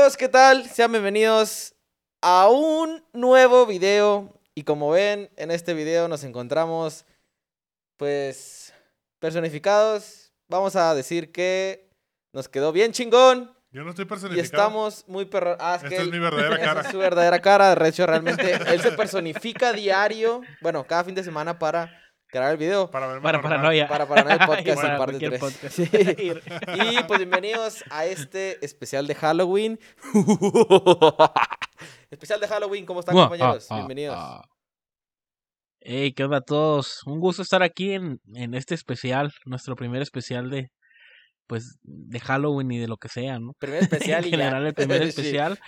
amigos, ¿qué tal? Sean bienvenidos a un nuevo video. Y como ven, en este video nos encontramos, pues, personificados. Vamos a decir que nos quedó bien chingón. Yo no estoy Y personificado. estamos muy perro. Ah, es Esta que es él- mi verdadera cara. es su verdadera cara. De hecho, realmente él se personifica diario. Bueno, cada fin de semana para grabar el video. Para verme Para paranoia. Para Paranoia Y Podcast en parte cualquier 3. podcast. Sí. Y pues bienvenidos a este especial de Halloween. especial de Halloween, ¿cómo están Guau, compañeros? ah, ah, Bienvenidos. ah. Hey, ¿qué onda a todos? Un gusto estar aquí en, en este especial, nuestro primer especial de pues de Halloween y de lo que sea, ¿no? Primer especial en y ya. general el primer Sí. especial.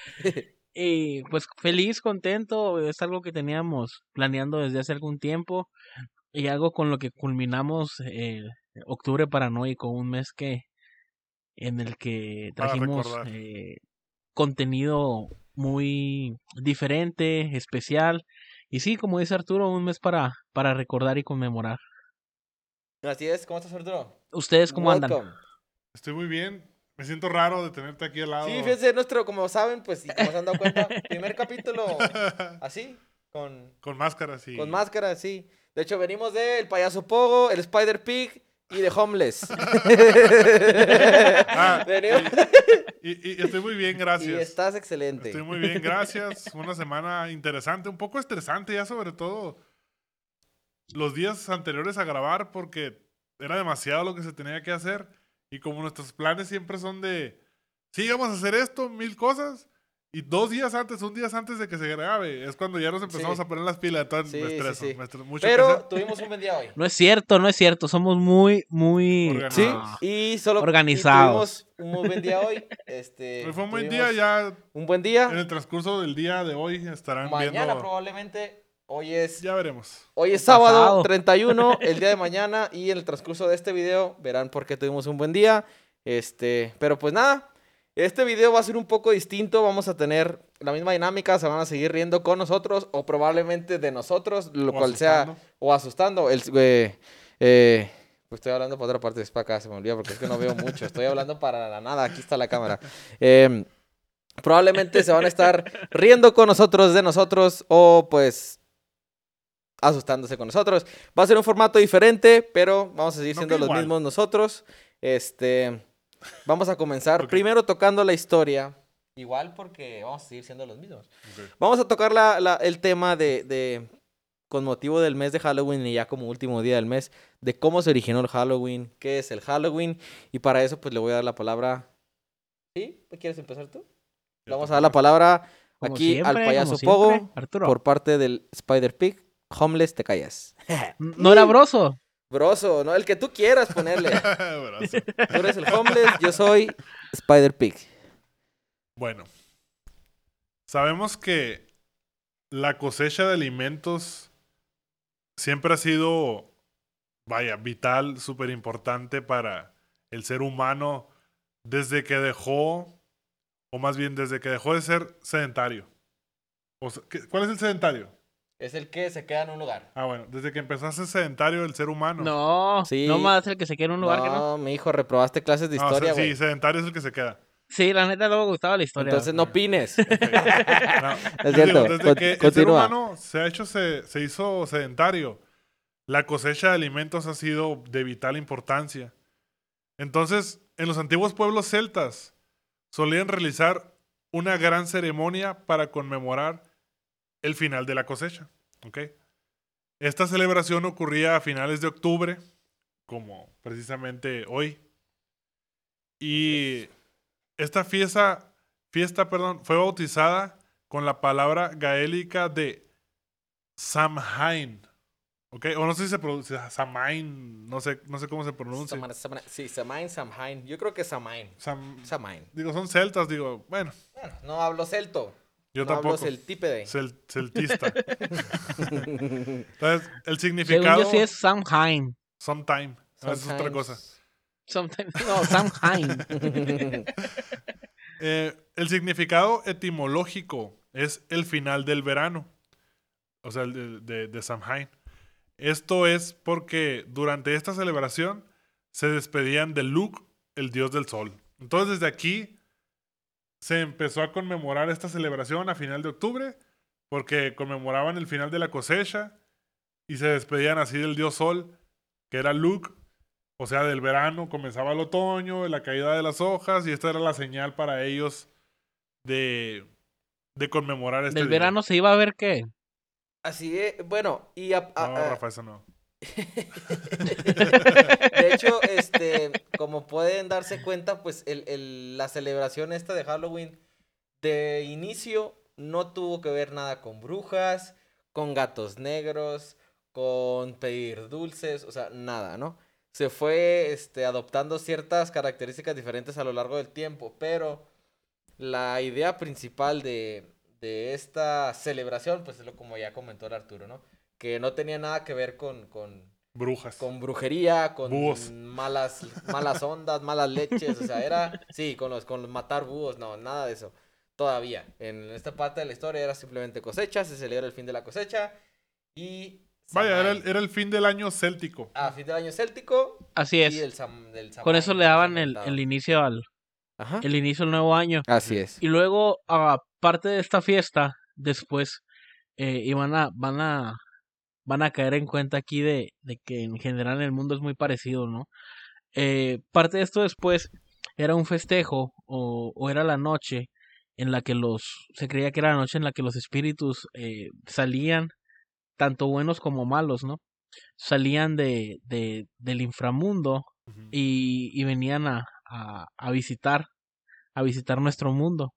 Y pues feliz, contento, es algo que teníamos planeando desde hace algún tiempo y algo con lo que culminamos eh, octubre paranoico, un mes que en el que trajimos eh, contenido muy diferente, especial y sí, como dice Arturo, un mes para para recordar y conmemorar. Así es, ¿cómo estás, Arturo? ¿Ustedes cómo andan? Estoy muy bien. Me siento raro de tenerte aquí al lado. Sí, fíjense, nuestro, como saben, pues, y como se han dado cuenta, primer capítulo así, con, Con máscaras y... con máscara, sí. De hecho, venimos de El Payaso Pogo, El Spider Pig y de Homeless. Ah, Venimos- Y, y estoy muy bien, y gracias. estás excelente. Estoy muy bien, gracias. Una semana interesante, un poco estresante ya sobre todo los días anteriores a grabar porque era demasiado lo que se tenía que hacer y como nuestros planes siempre son de, sí, vamos a hacer esto, mil cosas y dos días antes, un día antes de que se grabe, es cuando ya nos empezamos Sí. a poner las pilas, entonces Sí, me estreso, sí. me estreso mucho Pero hacer. tuvimos un buen día hoy. No es cierto, no es cierto, somos muy muy Organizados. Sí, ah, y solo y Organizados. tuvimos un muy buen día hoy. Este, Hoy fue un buen día, ya Un buen en día. el transcurso del día de hoy estarán Mañana viendo, probablemente. Hoy es, ya veremos. hoy es Pasado. sábado 31, el día de mañana. Y en el transcurso de este video verán por qué tuvimos un buen día. Este, pero pues nada. Este video va a ser un poco distinto. Vamos a tener la misma dinámica. Se van a seguir riendo con nosotros. O probablemente de nosotros. Lo O cual sea. O asustando. El, eh, eh, pues estoy hablando para otra parte, es para acá, se me olvida porque es que no veo mucho. Estoy hablando para la nada, aquí está la cámara. Em, probablemente se van a estar riendo con nosotros, de nosotros, o pues asustándose con nosotros. Va a ser un formato diferente, pero vamos a seguir No siendo los igual. mismos nosotros. Este, vamos a comenzar primero tocando la historia. Igual porque vamos a seguir siendo los mismos. Vamos a tocar la- la- el tema de, de- con motivo del mes de Halloween y ya como último día del mes, de cómo se originó el Halloween, qué es el Halloween. Y para eso, pues le voy a dar la palabra. ¿Sí? ¿Quieres empezar tú? Le vamos a dar la palabra como aquí al payaso Pogo siempre. Por parte del Spider Pig. Homeless, te callas. No era broso. Broso, ¿no? El que tú quieras ponerle. Tú eres el Homeless, yo soy Spider Pig. Bueno, sabemos que la cosecha de alimentos siempre ha sido, vaya, vital, súper importante para el ser humano desde que dejó, o más bien desde que dejó de ser sedentario. O sea, ¿qué- ¿Cuál es el sedentario? Es el que se queda en un lugar. Ah, bueno, desde que empezó a ser sedentario el ser humano. No, Sí. no más el que se queda en un lugar que no. No, mi hijo, reprobaste clases de o sea, historia, sí, sedentario es el que se queda. Sí, la neta no me gustaba la historia. Entonces no opines. No, Es cierto. Desde Con- que el ser humano se ha hecho se, se hizo sedentario, la cosecha de alimentos ha sido de vital importancia. Entonces, en los antiguos pueblos celtas solían realizar una gran ceremonia para conmemorar el final de la cosecha. ¿ok? Esta celebración ocurría a finales de octubre, como precisamente hoy. Y esta fiesta, fiesta perdón, fue bautizada con la palabra gaélica de Samhain. ¿Ok? O no sé si se pronuncia Samhain, no sé, no sé cómo se pronuncia. Samana- Samana- Sí, Samain, Samhain. Yo creo que Samain. Sam- Samain. digo, son celtas, digo, bueno, Bueno, no hablo celto. Yo no tampoco. hablo celtípede. Cel- celtista. Entonces, el Según significado. yo sí es Samhain. Sometime. No, es otra cosa. Sometimes- No, Samhain. Eh, el significado etimológico es el final del verano. O sea, el de, de, de Samhain. Esto es porque durante esta celebración se despedían de Luke, el dios del sol. Entonces, desde aquí se empezó a conmemorar esta celebración a final de octubre, porque conmemoraban el final de la cosecha y se despedían así del dios Sol, que era Luke, o sea, del verano, comenzaba el otoño, la caída de las hojas, y esta era la señal para ellos de, de conmemorar este Del día. verano se iba a ver qué. Así es, bueno, y a- a- No, a- Rafa, eso no. de hecho, este, como pueden darse cuenta, pues el, el- la celebración esta de Halloween de inicio no tuvo que ver nada con brujas, con gatos negros, con pedir dulces, o sea, nada, ¿no? Se fue este, adoptando ciertas características diferentes a lo largo del tiempo, pero la idea principal de, de esta celebración, pues es lo como ya comentó el Arturo, ¿no? Que no tenía nada que ver con, con, Brujas. con brujería, con Búhos. malas, malas ondas, malas leches, o sea, era, sí, con los, con los matar búhos, no, nada de eso. Todavía, en esta parte de la historia era simplemente cosecha, se celebra el fin de la cosecha y... Vaya, era el, era el fin del año céltico. Ah, fin del año céltico Así y es. el Sam- del Con eso le daban el, el inicio al Ajá. el inicio del nuevo año. Así es. Y luego, aparte de esta fiesta, después eh, iban a, van a, van a caer en cuenta aquí de, de que en general el mundo es muy parecido, ¿no? Eh, parte de esto después era un festejo o, o era la noche en la que los, se creía que era la noche en la que los espíritus eh, salían, tanto buenos como malos, ¿no? Salían de, de, del inframundo y, y venían a, a, a visitar, a visitar nuestro mundo.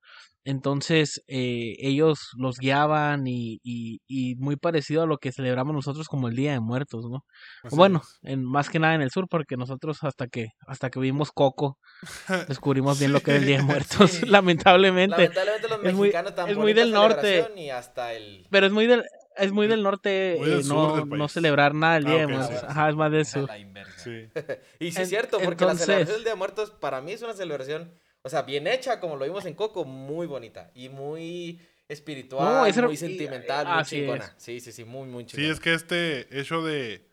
Entonces eh, ellos los guiaban y, y, y muy parecido a lo que celebramos nosotros como el Día de Muertos, ¿no? Así bueno, en, más que nada en el sur, porque nosotros hasta que hasta que vimos Coco descubrimos bien lo que era el Día de Muertos, Sí. lamentablemente. Lamentablemente los es muy- mexicanos es muy del norte. Y hasta el... Pero es muy del es muy del norte Muy del eh, no, del no celebrar nada el Ah, Día ok, de sí, Muertos. sí. Ajá, es más del sur. la. Sí. Y sí es cierto, porque la entonces- celebración del Día de Muertos para mí es una celebración, o sea, bien hecha, como lo vimos en Coco, muy bonita y muy espiritual, No, es muy sentimental, muy así chingona. es. Sí, sí, sí, muy, muy Sí, chingona. es que este hecho de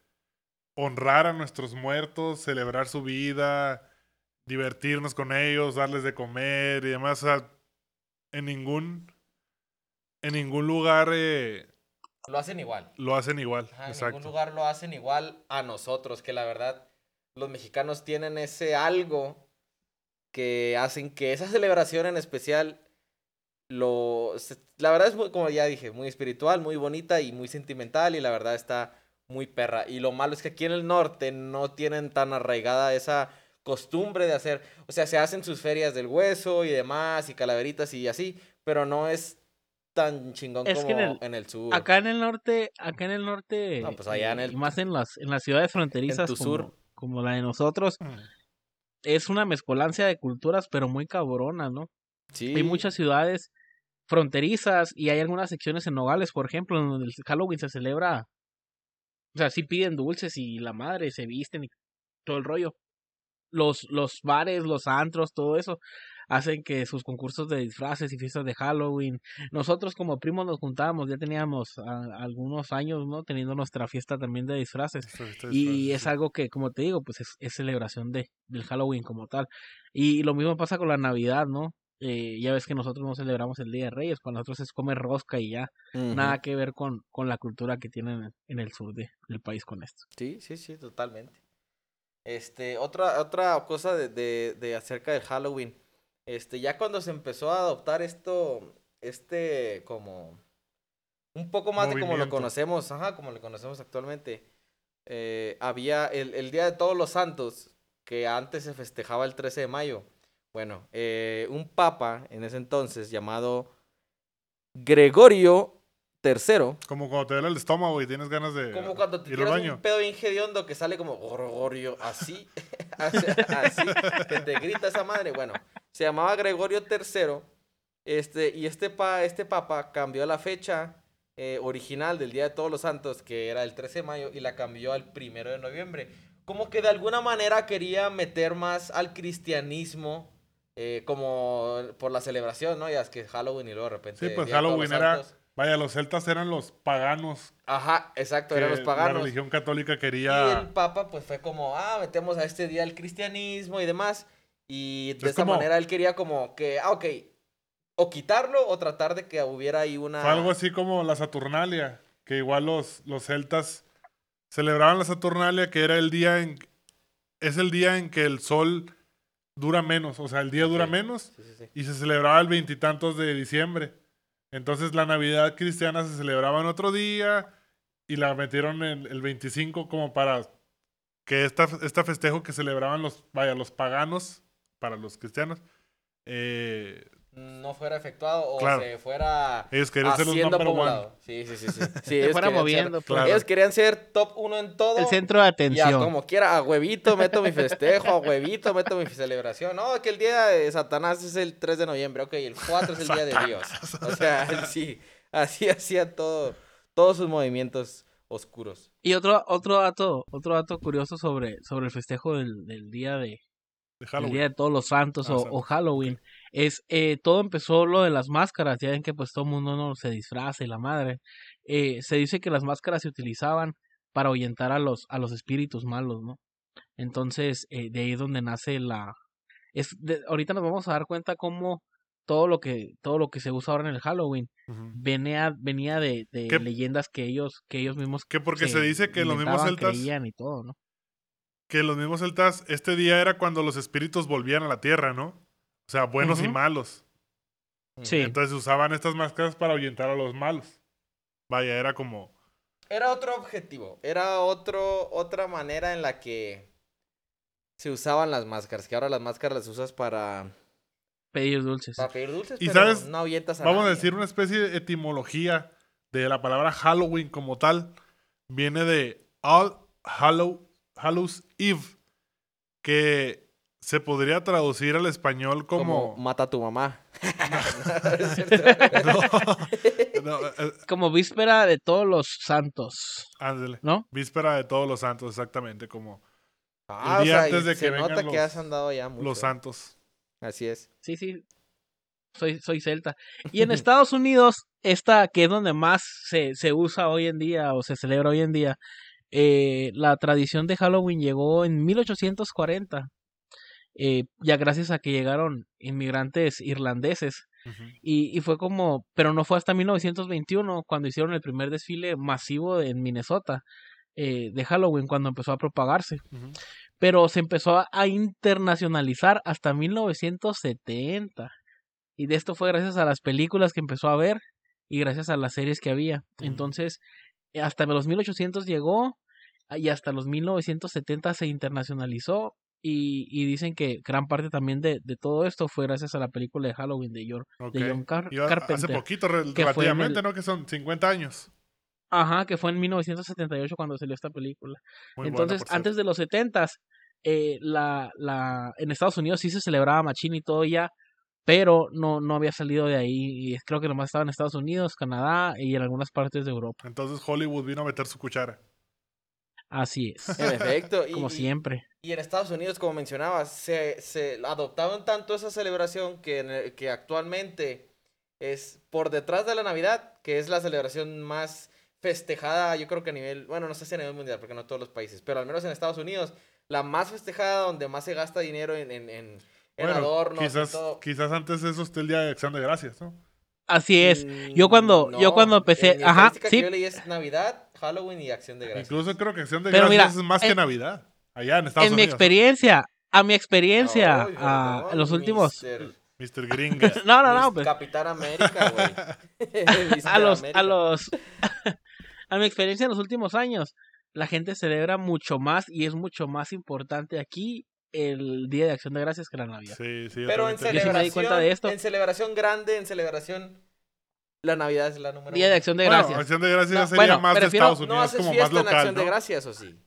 honrar a nuestros muertos, celebrar su vida, divertirnos con ellos, darles de comer y demás, o sea, en ningún, en ningún lugar eh, Lo hacen igual. lo hacen igual. Ajá, en Exacto. ningún lugar lo hacen igual a nosotros, que la verdad, los mexicanos tienen ese algo que hacen que esa celebración en especial lo la verdad es muy, como ya dije, muy espiritual, muy bonita y muy sentimental y la verdad está muy perra. Y lo malo es que aquí en el norte no tienen tan arraigada esa costumbre de hacer, o sea, se hacen sus ferias del hueso y demás y calaveritas y así, pero no es tan chingón Es como que en el- en el sur. Acá en el norte, acá en el norte, No, pues allá en eh, el- y más en las en las ciudades fronterizas tu como, sur. como la de nosotros, Mm. Es una mezcolancia de culturas, pero muy cabrona, ¿no? Sí. Hay muchas ciudades fronterizas y hay algunas secciones en Nogales, por ejemplo, en donde el Halloween se celebra. O sea, sí piden dulces y la madre se visten y todo el rollo. Los, los bares, los antros, todo eso hacen que sus concursos de disfraces y fiestas de Halloween. Nosotros como primos nos juntábamos, ya teníamos algunos años, ¿no? Teniendo nuestra fiesta también de disfraces. Y es algo que, como te digo, pues es, es celebración de, del Halloween como tal. Y lo mismo pasa con la Navidad, ¿no? Eh, ya ves que nosotros no celebramos el Día de Reyes, para nosotros es comer rosca y ya. Nada que ver con, con la cultura que tienen en- en el sur de, del país con esto. Sí, sí, sí, totalmente. Este, otra, otra cosa de, de, de acerca del Halloween. Este, ya cuando se empezó a adoptar esto, este, como, un poco más de como lo conocemos, ajá, como lo conocemos actualmente. eh, había el, el Día de Todos los Santos, que antes se festejaba el 13 de mayo. Bueno, eh, un papa en ese entonces llamado Gregorio III. Como cuando te duele el estómago y tienes ganas de Como cuando te ir al tiras baño. un pedo bien hediondo que sale como Gregorio, así, así, que te grita esa madre. Bueno, se llamaba Gregorio III, este, y este, pa, este papa cambió la fecha eh, original del Día de Todos los Santos, que era el 13 de mayo, y la cambió al 1 de noviembre. Como que de alguna manera quería meter más al cristianismo, eh, como por la celebración, ¿no? Ya es que Halloween y luego de repente... Sí, pues Halloween era. Vaya, los celtas eran los paganos. Ajá, exacto, eran los La paganos. religión católica Y el quería. Papa pues fue como, ah, metemos a este día el cristianismo y demás. Y de Es esa como- manera él quería como que, ah, ok, o quitarlo o tratar de que hubiera ahí una... Fue algo así como la Saturnalia, que igual los, los celtas celebraban la Saturnalia, que era el día en... Es el día en que el sol dura menos, o sea, el día dura menos, Sí, sí, sí. y se celebraba el veintitantos de diciembre. Entonces la Navidad cristiana se celebraba en otro día y la metieron en el 25 como para que esta, este festejo que celebraban los, vaya, los paganos, para los cristianos, eh, No fuera efectuado o Claro. se fuera ellos querían ser los haciendo one. poblado. Sí, sí, sí. sí. Sí, Se ellos fuera querían ser- moviendo. pues. Claro. Ellos querían ser top uno en todo. El centro de Ya, atención. como quiera, a huevito meto mi festejo, a huevito meto mi celebración. No, que el día de Satanás es el 3 de noviembre, ok, el 4 es el día de Dios. O sea, sí, así hacía todo, todos sus movimientos oscuros. Y otro, otro dato, otro dato curioso sobre, sobre el festejo del, del día de, de el Halloween. Día de Todos los Santos Ah, o, Santos, o Halloween, es eh, todo empezó lo de las máscaras, ya ven que pues todo el mundo no se disfraza y la madre. Eh, se dice que las máscaras se utilizaban para ahuyentar a los, a los espíritus malos, ¿no? Entonces, eh, de ahí es donde nace la... Es de- ahorita nos vamos a dar cuenta cómo todo lo que, todo lo que se usa ahora en el Halloween venía, venía de, de ¿Qué? leyendas que ellos, que ellos mismos Que porque se dice que los mismos celtas creían y todo, ¿no? que los mismos celtas, este día era cuando los espíritus volvían a la tierra, ¿no? O sea, buenos y malos. Sí. Entonces usaban estas máscaras para ahuyentar a los malos. Vaya, era como... Era otro objetivo, era otro, otra manera en la que se usaban las máscaras, que ahora las máscaras las usas para, Pedir dulces. para pedir dulces, Y pero sabes, no ahuyentas a Vamos a decir una especie de etimología de la palabra Halloween como tal. Viene de All Hallow, Hallows Eve, que se podría traducir al español como como... mata a tu mamá. No, no, eh, Como víspera de todos los santos, ándale. ¿no? Víspera de todos los santos, exactamente, como Ah, El día o sea, antes de que se nota vengan que los- has andado ya mucho. los santos. Así es. Sí, sí. Soy, soy celta. Y en Estados Unidos, esta que es donde más se, se usa hoy en día o se celebra hoy en día, eh, la tradición de Halloween llegó en 1840. Eh, ya gracias a que llegaron inmigrantes irlandeses. Y, y fue como, pero no fue hasta 1921 cuando hicieron el primer desfile masivo en Minnesota eh, de Halloween, cuando empezó a propagarse. Pero se empezó a- internacionalizar hasta 1970. Y de esto fue gracias a las películas que empezó a ver y gracias a las series que había. Entonces, hasta los 1800 llegó y hasta los 1970 se internacionalizó. Y, y dicen que gran parte también de, de todo esto fue gracias a la película de Halloween de John, Ok. de John Car- Carpenter. hace poquito, relativamente, el- ¿no? Que son 50 años. Ajá, que fue en 1978 cuando salió esta película. Muy Entonces, antes de los 70s, eh, la, la, en Estados Unidos sí se celebraba machín y todo ya, pero no, no había salido de ahí. Y creo que nomás estaba en Estados Unidos, Canadá y en algunas partes de Europa. Entonces Hollywood vino a meter su cuchara. Así es, En efecto. y, como y- siempre. Y en Estados Unidos, como mencionabas, se, se adoptaron tanto esa celebración que, en el- que actualmente es por detrás de la Navidad, que es la celebración más festejada, yo creo que a nivel, bueno, no sé si a nivel mundial, porque no todos los países, pero al menos en Estados Unidos, la más festejada, donde más se gasta dinero en, en, en, en Bueno, adornos y quizás, todo. quizás antes de eso esté el Día de Acción de Gracias, ¿no? Así es. Mm, Yo cuando- yo cuando empecé- en ajá, sí. que yo leí es Navidad, Halloween y Acción de Gracias. Incluso creo que Acción de Pero Gracias mira, es más que en- Navidad. Allá en Estados En mi Unidos. experiencia, a mi experiencia, a perdón, los últimos... Mr. Gringa. No, no, no, pues, Capitán América, güey. a los, América. a los, a mi experiencia en los últimos años, la gente celebra mucho más y es mucho más importante aquí el Día de Acción de Gracias que la Navidad. Sí, sí. Pero en también te- Yo sí me di celebración, cuenta de esto. en celebración grande, en celebración, la Navidad es la número Día de. Acción de Bueno, Gracias. Acción de Gracias No, sería bueno, más de Estados ¿No Unidos, haces como más fiesta en local, Acción de ¿no? Gracias o sí?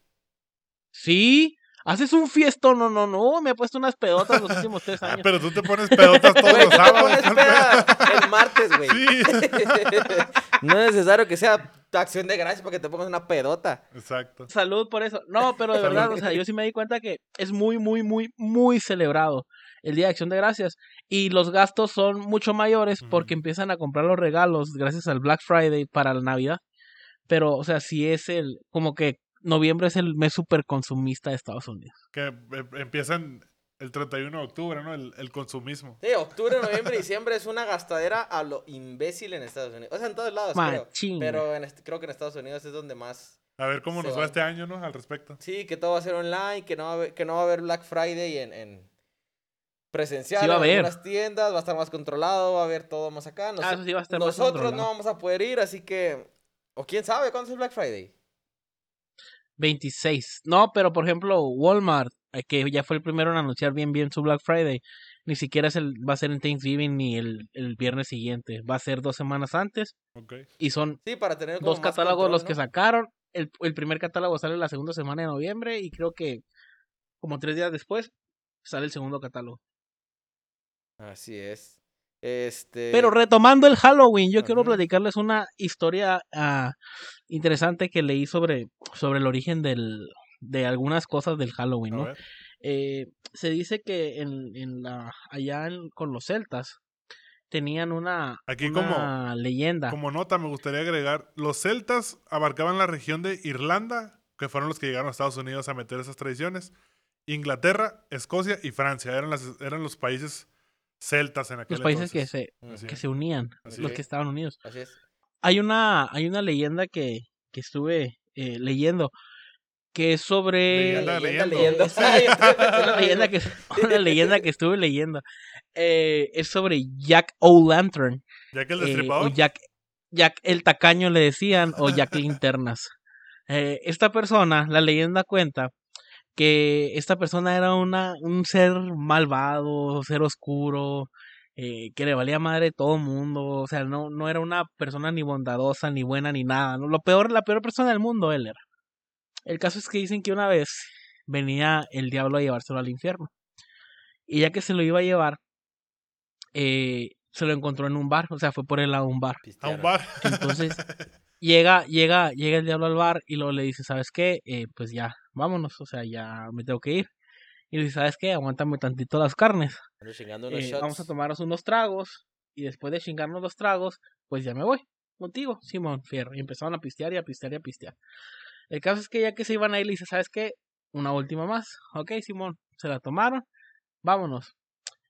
Sí, haces un fiestón, no, no, no, me he puesto unas pedotas los últimos tres Ah, años. pero tú te pones pedotas todos los tú te sábados. pones el martes, güey. Sí. No es necesario que sea Acción de Gracias para que te pongas una pedota. Exacto. Salud por eso. No, pero de Salud. verdad, o sea, yo sí me di cuenta que es muy, muy, muy, muy celebrado el Día de Acción de Gracias. Y los gastos son mucho mayores porque empiezan a comprar los regalos gracias al Black Friday para la Navidad. Pero, o sea, sí es el, como que noviembre es el mes super consumista de Estados Unidos. Que eh, empiezan el 31 de octubre, ¿no? El, el consumismo. Sí, octubre, noviembre y diciembre es una gastadera a lo imbécil en Estados Unidos. O sea, en todos lados, creo. Machín. Pero en este- creo que en Estados Unidos es donde más... A ver cómo nos va este año, ¿no? Al respecto. Sí, que todo va a ser online, que no va a haber, que no va a haber Black Friday en, en presencial Sí va a en haber. algunas tiendas, va a estar más controlado, va a haber todo más acá. Nos- Ah, eso sí va a estar más nosotros no vamos a poder ir, así que... O quién sabe, ¿cuándo es el Black Friday? 26. No, pero por ejemplo, Walmart, eh, que ya fue el primero en anunciar bien bien su Black Friday, ni siquiera es el, va a ser en Thanksgiving ni el, el viernes siguiente, va a ser dos semanas antes y son Sí, para tener como dos catálogos control, los ¿no? que sacaron. El, el primer catálogo sale la segunda semana de noviembre y creo que como tres días después sale el segundo catálogo. Así es. Este... Pero retomando el Halloween, yo quiero platicarles una historia ah, interesante que leí sobre, sobre el origen del, de algunas cosas del Halloween, ¿no? Eh, se dice que en, en la, allá en- con los celtas tenían una, Aquí una leyenda. Como nota, me gustaría agregar, los celtas abarcaban la región de Irlanda, que fueron los que llegaron a Estados Unidos a meter esas tradiciones. Inglaterra, Escocia y Francia eran, las, eran los países celtas en aquel los países que se, que se unían, Así los es. que estaban unidos. Así es. Hay una, hay una leyenda que, que estuve eh, leyendo que es sobre Leyenda, una leyenda que una leyenda que estuve leyendo Eh, es sobre Jack O'Lantern que el eh, destripador. o Jack Jack el tacaño le decían o Jack Linternas Eh, esta persona la leyenda cuenta que esta persona era una un ser malvado ser oscuro eh, que le valía madre todo mundo o sea no no era una persona ni bondadosa ni buena ni nada ¿no? lo peor la peor persona del mundo él era el caso es que dicen que una vez venía el diablo a llevárselo al infierno. Y ya que se lo iba a llevar, eh, se lo encontró en un bar, o sea, fue por él a un bar. a un bar. Entonces, llega, llega, llega el diablo al bar y luego le dice, ¿sabes qué? Eh, pues ya, vámonos, o sea, ya me tengo que ir. Y le dice, ¿sabes qué? Aguántame tantito las carnes. Eh, vamos a tomarnos unos tragos y después de chingarnos los tragos, pues ya me voy contigo, Simón Fierro. Y empezaron a pistear y a pistear y a pistear. El caso es que ya que se iban a ir, le dice, ¿sabes qué? Una última más. Ok, Simón, se la tomaron, vámonos.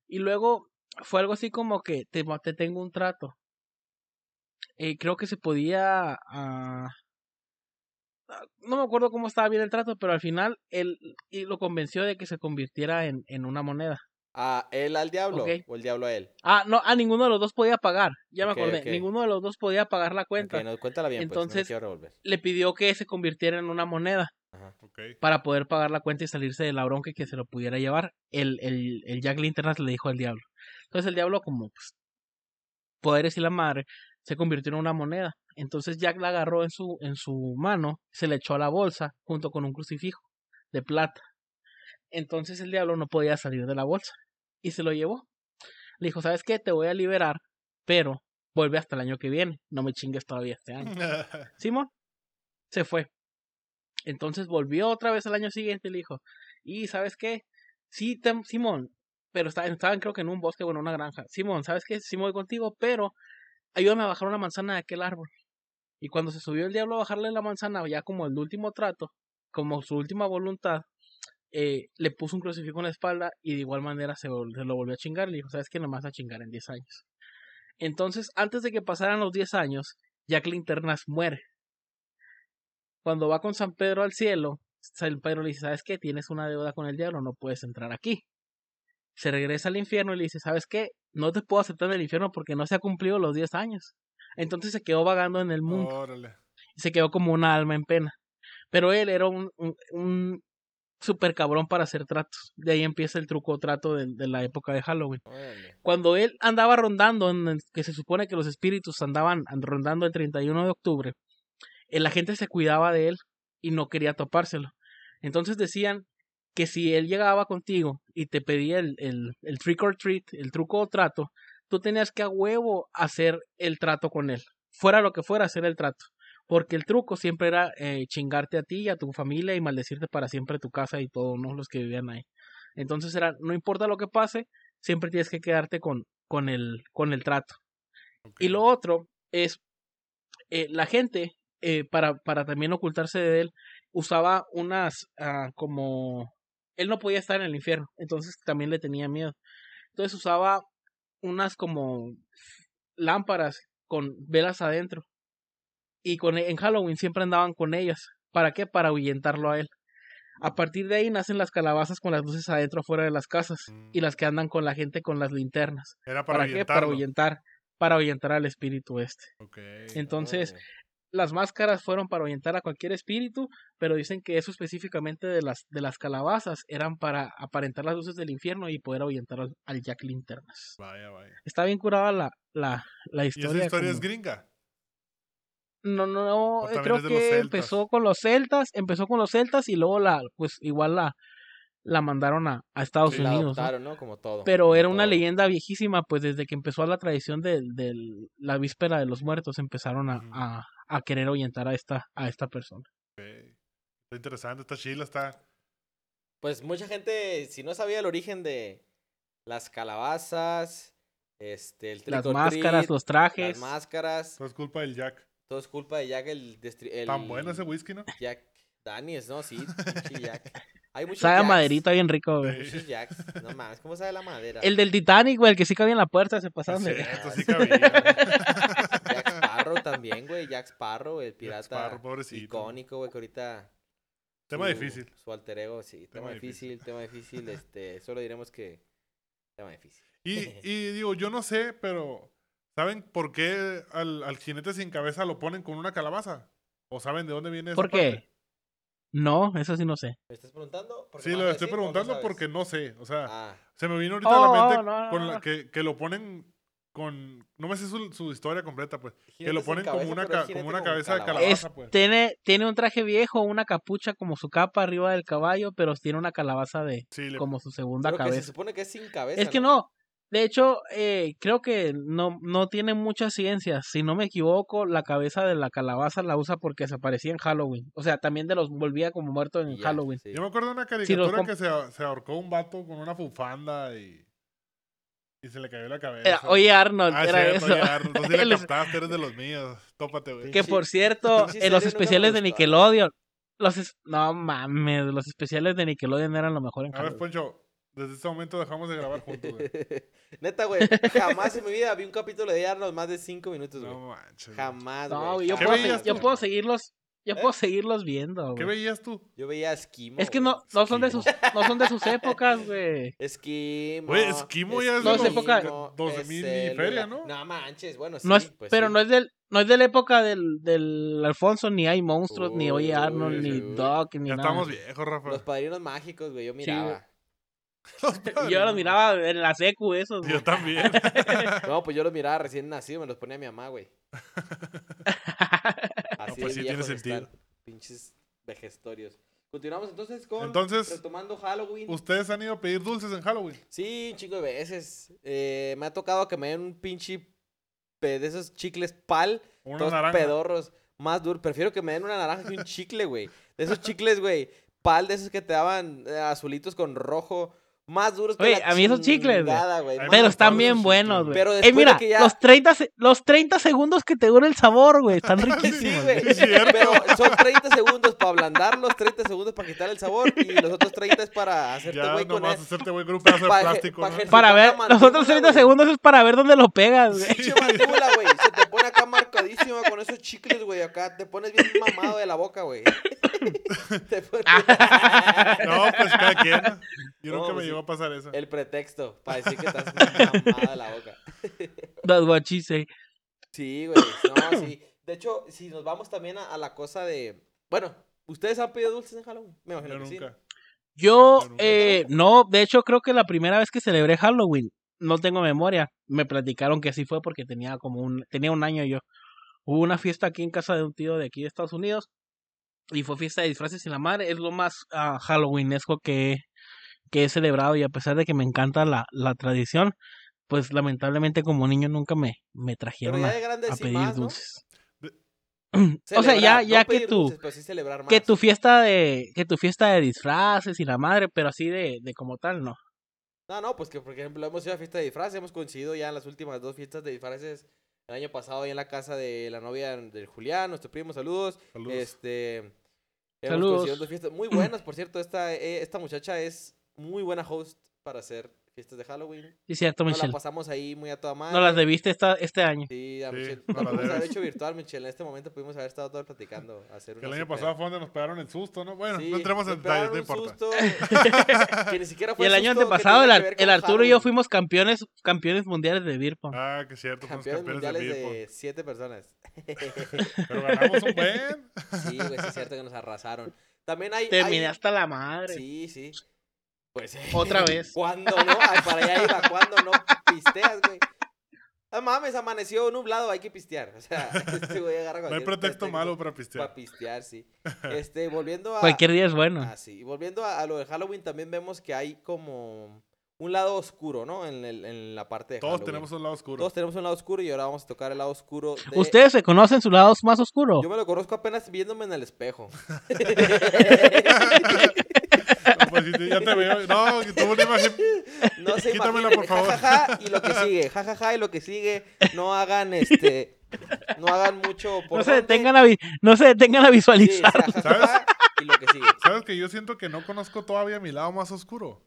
Y luego fue algo así como que te, te tengo un trato. Eh, creo que se podía... ah, no me acuerdo cómo estaba bien el trato, pero al final él y lo convenció de que se convirtiera en, en una moneda. ¿A él al diablo o el diablo a él? Ah, no, a ninguno de los dos podía pagar. Ya me acordé. Ninguno de los dos podía pagar la cuenta. Ok, no, cuéntala bien, pues, no Entonces-. Le pidió que se convirtiera en una moneda Ajá. Para poder pagar la cuenta y salirse de la bronca y que se lo pudiera llevar. El, el, el Jack Linternas le dijo al diablo. Entonces el diablo, como pues, poderes y la madre, se convirtió en una moneda. Entonces Jack la agarró en su, en su mano, se le echó a la bolsa junto con un crucifijo de plata. Entonces el diablo no podía salir de la bolsa y se lo llevó. Le dijo, ¿sabes qué? Te voy a liberar, pero vuelve hasta el año que viene. No me chingues todavía este año. Simón se fue. Entonces volvió otra vez al año siguiente y le dijo, ¿y sabes qué? Sí, Simón, pero estaban, estaban creo que en un bosque o en una granja. Simón, ¿sabes qué? Sí me voy contigo, pero ayúdame a bajar una manzana de aquel árbol. Y cuando se subió el diablo a bajarle la manzana, ya como el último trato, como su última voluntad, eh, le puso un crucifijo en la espalda y de igual manera se, lo volvió a chingar. Le dijo, ¿sabes qué? Nomás a chingar en 10 años. Entonces, antes de que pasaran los 10 años, Jack Linternas muere. Cuando va con San Pedro al cielo, San Pedro le dice, ¿sabes qué? Tienes una deuda con el diablo, no puedes entrar aquí. Se regresa al infierno y le dice, ¿sabes qué? No te puedo aceptar en el infierno porque no se ha cumplido los 10 años. Entonces se quedó vagando en el mundo Órale. y se quedó como una alma en pena. Pero él era un, un, un super cabrón para hacer tratos. De ahí empieza el truco trato de, de la época de Halloween. Órale. Cuando él andaba rondando, en el- que se supone que los espíritus andaban an- rondando el 31 de octubre, eh, la gente se cuidaba de él y no quería topárselo. Entonces decían que si él llegaba contigo y te pedía el, el, el trick or treat, el truco o trato, tú tenías que a huevo hacer el trato con él. Fuera lo que fuera, hacer el trato. Porque el truco siempre era eh, chingarte a ti y a tu familia y maldecirte para siempre tu casa y todos ¿no? los que vivían ahí. Entonces era, no importa lo que pase, siempre tienes que quedarte con, con, el, con el trato. Y lo otro es, eh, la gente, eh, para, para también ocultarse de él, usaba unas ah, como él no podía estar en el infierno, entonces también le tenía miedo. Entonces usaba unas como lámparas con velas adentro. Y con, en Halloween siempre andaban con ellas. ¿Para qué? Para ahuyentarlo a él. A partir de ahí nacen las calabazas con las luces adentro afuera de las casas y las que andan con la gente con las linternas. Era para, ¿Para, qué? Para ahuyentar, para ahuyentar al espíritu este. Entonces, Oh. Las máscaras fueron para ahuyentar a cualquier espíritu, pero dicen que eso específicamente de las, de las calabazas eran para aparentar las luces del infierno y poder ahuyentar al, al Jack Linternas. Vaya, vaya. Está bien curada la, la, la ¿Y historia. esa historia es como- gringa? No, no, no, ¿O eh, creo es que empezó con los celtas, empezó con los celtas y luego la, pues igual la, la mandaron a, a Estados Sí, La Unidos, ¿no? adoptaron, ¿no? Como todo. Pero como era una todo. leyenda viejísima, pues desde que empezó la tradición de, de la víspera de los muertos empezaron a, a querer ahuyentar a esta, a esta persona. Está interesante, está chila, está... Pues mucha gente, si no sabía el origen de las calabazas, este, el Las máscaras, los trajes. las máscaras, Todo es culpa del Jack. todo es culpa de Jack el, el Tan bueno ese whisky, ¿no? Jack Daniels, ¿no? Sí, Jack. Hay muchos Sabe a Jacks, maderita bien rico, güey. Sí. Muchos Jacks. No mames, ¿cómo sabe la madera? El del Titanic, güey, el que sí cabía en la puerta, se pasaron Sí, de... esto sí sí. cabía. Jack Sparrow también, güey. Jack Sparrow, el pirata Sparrow, icónico, güey, que ahorita... Tema su- difícil. Su alter ego, sí. Tema, Tema difícil, difícil. tema difícil. Este, solo diremos que... Tema difícil. Y, y digo, yo no sé, pero ¿saben por qué al, al jinete sin cabeza lo ponen con una calabaza? ¿O saben de dónde viene esa ¿Por qué? parte? No, eso sí no sé. ¿Me estás preguntando? ¿Porque Sí, lo estoy preguntando porque no sé. O sea, Ah, se me vino ahorita a Oh, la mente no, no, con no, la, no. que, que lo ponen con... No me sé su, su historia completa, pues. Que lo ponen como cabeza, una, ca- como una cabeza de calabaza. calabaza, Es- pues. Tiene, tiene un traje viejo, una capucha como su capa arriba del caballo, pero tiene una calabaza de Sí, le- como su segunda pero que se cabeza. supone que es sin cabeza, Es que no. De hecho, eh, creo que no, no tiene mucha ciencia. Si no me equivoco, la cabeza de la calabaza la usa porque se aparecía en Halloween. O sea, también de los volvía como muerto en Halloween. sí. Yo me acuerdo de una caricatura que se, se ahorcó un vato con una bufanda y... Y se le cayó la cabeza. oye, Arnold, Ah, era cierto, eso. oye, Arnold, tú sí la Él es- captaste, eres de los míos. Tópate, güey. Que por cierto, en los especiales de. Nickelodeon, los es- no mames, los especiales de Nickelodeon eran lo mejor en A ver. Poncho, desde este momento dejamos de grabar juntos, güey. Neta, güey, jamás en mi vida vi un capítulo de Arnold más de cinco minutos, güey. No manches. güey. jamás, No, güey. yo ¿Qué puedo, veías yo puedo seguirlos, yo ¿Eh? puedo seguirlos viendo, ¿Qué veías tú? Yo veía Esquimo. Es que no, no son de sus, no son de sus épocas, güey. Esquimo. Güey, Esquimo ya es de los Esquimo, 12,000 y célula. feria, ¿no? No manches, bueno, sí. No es, pues pero sí. no es del, no es de la época del, del Alfonso, ni hay monstruos, ni oye Uy, Arnold, ni uy. Doc, ni Ya nada. estamos viejos, Rafa. Los padrinos mágicos, güey, yo miraba. Y yo los miraba en la secu esos, güey. Yo también. No, pues yo los miraba recién nacido, me los ponía mi mamá, güey. Pues sí tiene sentido. Pinches vejestorios. Continuamos entonces con. Entonces, Retomando Halloween. ¿Ustedes han ido a pedir dulces en Halloween? Sí, un chingo de veces. Eh, me ha tocado que me den un pinche de esos chicles pal, Una todos naranja. pedorros, más duros. Prefiero que me den una naranja que un chicle, güey. De esos chicles, güey, pal, de esos que te daban eh, azulitos con rojo, más duros que Oye, la a mí esos chicles, güey. Pero están bien buenos, güey. Pero Eh, después de mira, que ya- los 30, se- los 30 segundos que te dura el sabor, güey, están riquísimos. Sí. Pero son 30 segundos para ablandarlos, 30 segundos para quitar el sabor y los otros 30 es para hacerte güey con él. hacerte güey con un pedazo de Pa' plástico, pa' ¿no? Para ver, los otros 30 güey. segundos es para ver dónde lo pegas, güey. Güey. Se te pone acá marcadísima con esos chicles, güey. Acá te pones bien mamado de la boca, güey. No, pues cada quien. Yo No, nunca me sí. llegó a pasar eso. El pretexto para decir que estás mamado de la boca. That's what she say. Sí, güey. No, sí. De hecho, si nos vamos también a, a la cosa de. Bueno, ¿ustedes han pedido dulces en Halloween? Me imagino Yo que sí. nunca. Yo, Yo nunca eh, no, de hecho creo que la primera vez que celebré Halloween, no tengo memoria, me platicaron que así fue porque tenía como un, tenía un año yo. Hubo una fiesta aquí en casa de un tío de aquí de Estados Unidos y fue fiesta de disfraces sin la madre, es lo más ah, halloweenesco que, que he celebrado y a pesar de que me encanta la, la tradición, pues lamentablemente como niño nunca me, me trajeron a, de a pedir más, ¿no? dulces. De- o sea, ya, ya no que dulces, sí más. que tu fiesta de, que tu fiesta de disfraces y la madre, pero así de, de como tal, no. No, no, pues que por ejemplo hemos ido a fiesta de disfraces, hemos coincidido ya en las últimas dos fiestas de disfraces el año pasado ahí en la casa de la novia del Julián, nuestro primo, saludos. Saludos. Este Hemos Saludos. dos fiestas muy buenas, por cierto. Esta, eh, esta muchacha es muy buena host para hacer fiestas de Halloween. Sí, cierto, Nos la Michelle. pasamos ahí muy a toda madre. No las debiste esta, este año. Sí, a Sí, Michelle. no pudimos haber debes. hecho virtual, Michelle. En este momento pudimos haber estado todos platicando. Hacer Que el año super- pasado fue donde nos pegaron el susto, ¿no? Bueno, Sí, no entremos en detalles, no importa. susto que ni siquiera Y fue el año antepasado el, Ar- el Arturo y yo fuimos campeones campeones mundiales de beer pong. Ah, que cierto, fuimos campeones campeones de mundiales beer de siete personas. Pero ganamos un buen. Sí, güey, sí es cierto que nos arrasaron. También hay... Terminé hay- hasta la madre. Sí, sí. Pues... Otra vez. ¿Cuándo no? Ay, para allá iba. ¿Cuándo no pisteas, güey? No mames, amaneció nublado, hay que pistear. O sea, este güey agarra No hay pretexto malo para Para pistear. pistear, sí. Este, volviendo a... Cualquier día es bueno. Ah, sí. Volviendo a, a lo de Halloween, también vemos que hay como un lado oscuro, ¿no? En, el- en la parte de Todos Halloween. tenemos un lado oscuro. Todos tenemos un lado oscuro y ahora vamos a tocar el lado oscuro de... ¿Ustedes se conocen su lado más oscuro? Yo me lo conozco apenas viéndome en el espejo. No, sí, te- ya te veo. No, que tuvo una imagen. No se Quítamela, por favor. jajaja, y lo que sigue, jajaja, y lo que sigue, no hagan este, no hagan mucho por No se detengan a, vi- no se detengan a Sí, visualizar. o sea, jajaja, y lo que sigue. ¿Sabes que yo siento que no conozco todavía mi lado más oscuro?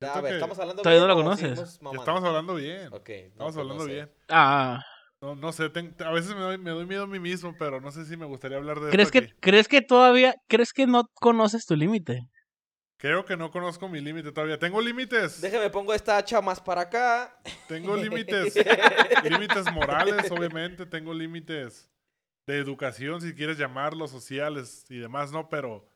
A ver, que estamos hablando Todavía no lo conoces. estamos hablando bien. No, Estamos pues no hablando sé. bien. Ah, No, no sé, ten- a veces me doy, me doy miedo a mí mismo, pero no sé si me gustaría hablar de ¿crees esto que, aquí. ¿Crees que todavía, crees que no conoces tu límite? Creo que no conozco mi límite todavía. Tengo límites. Déjame pongo esta hacha más para acá. Tengo límites. límites morales, obviamente. Tengo límites de educación, si quieres llamarlos, sociales y demás, ¿no, pero...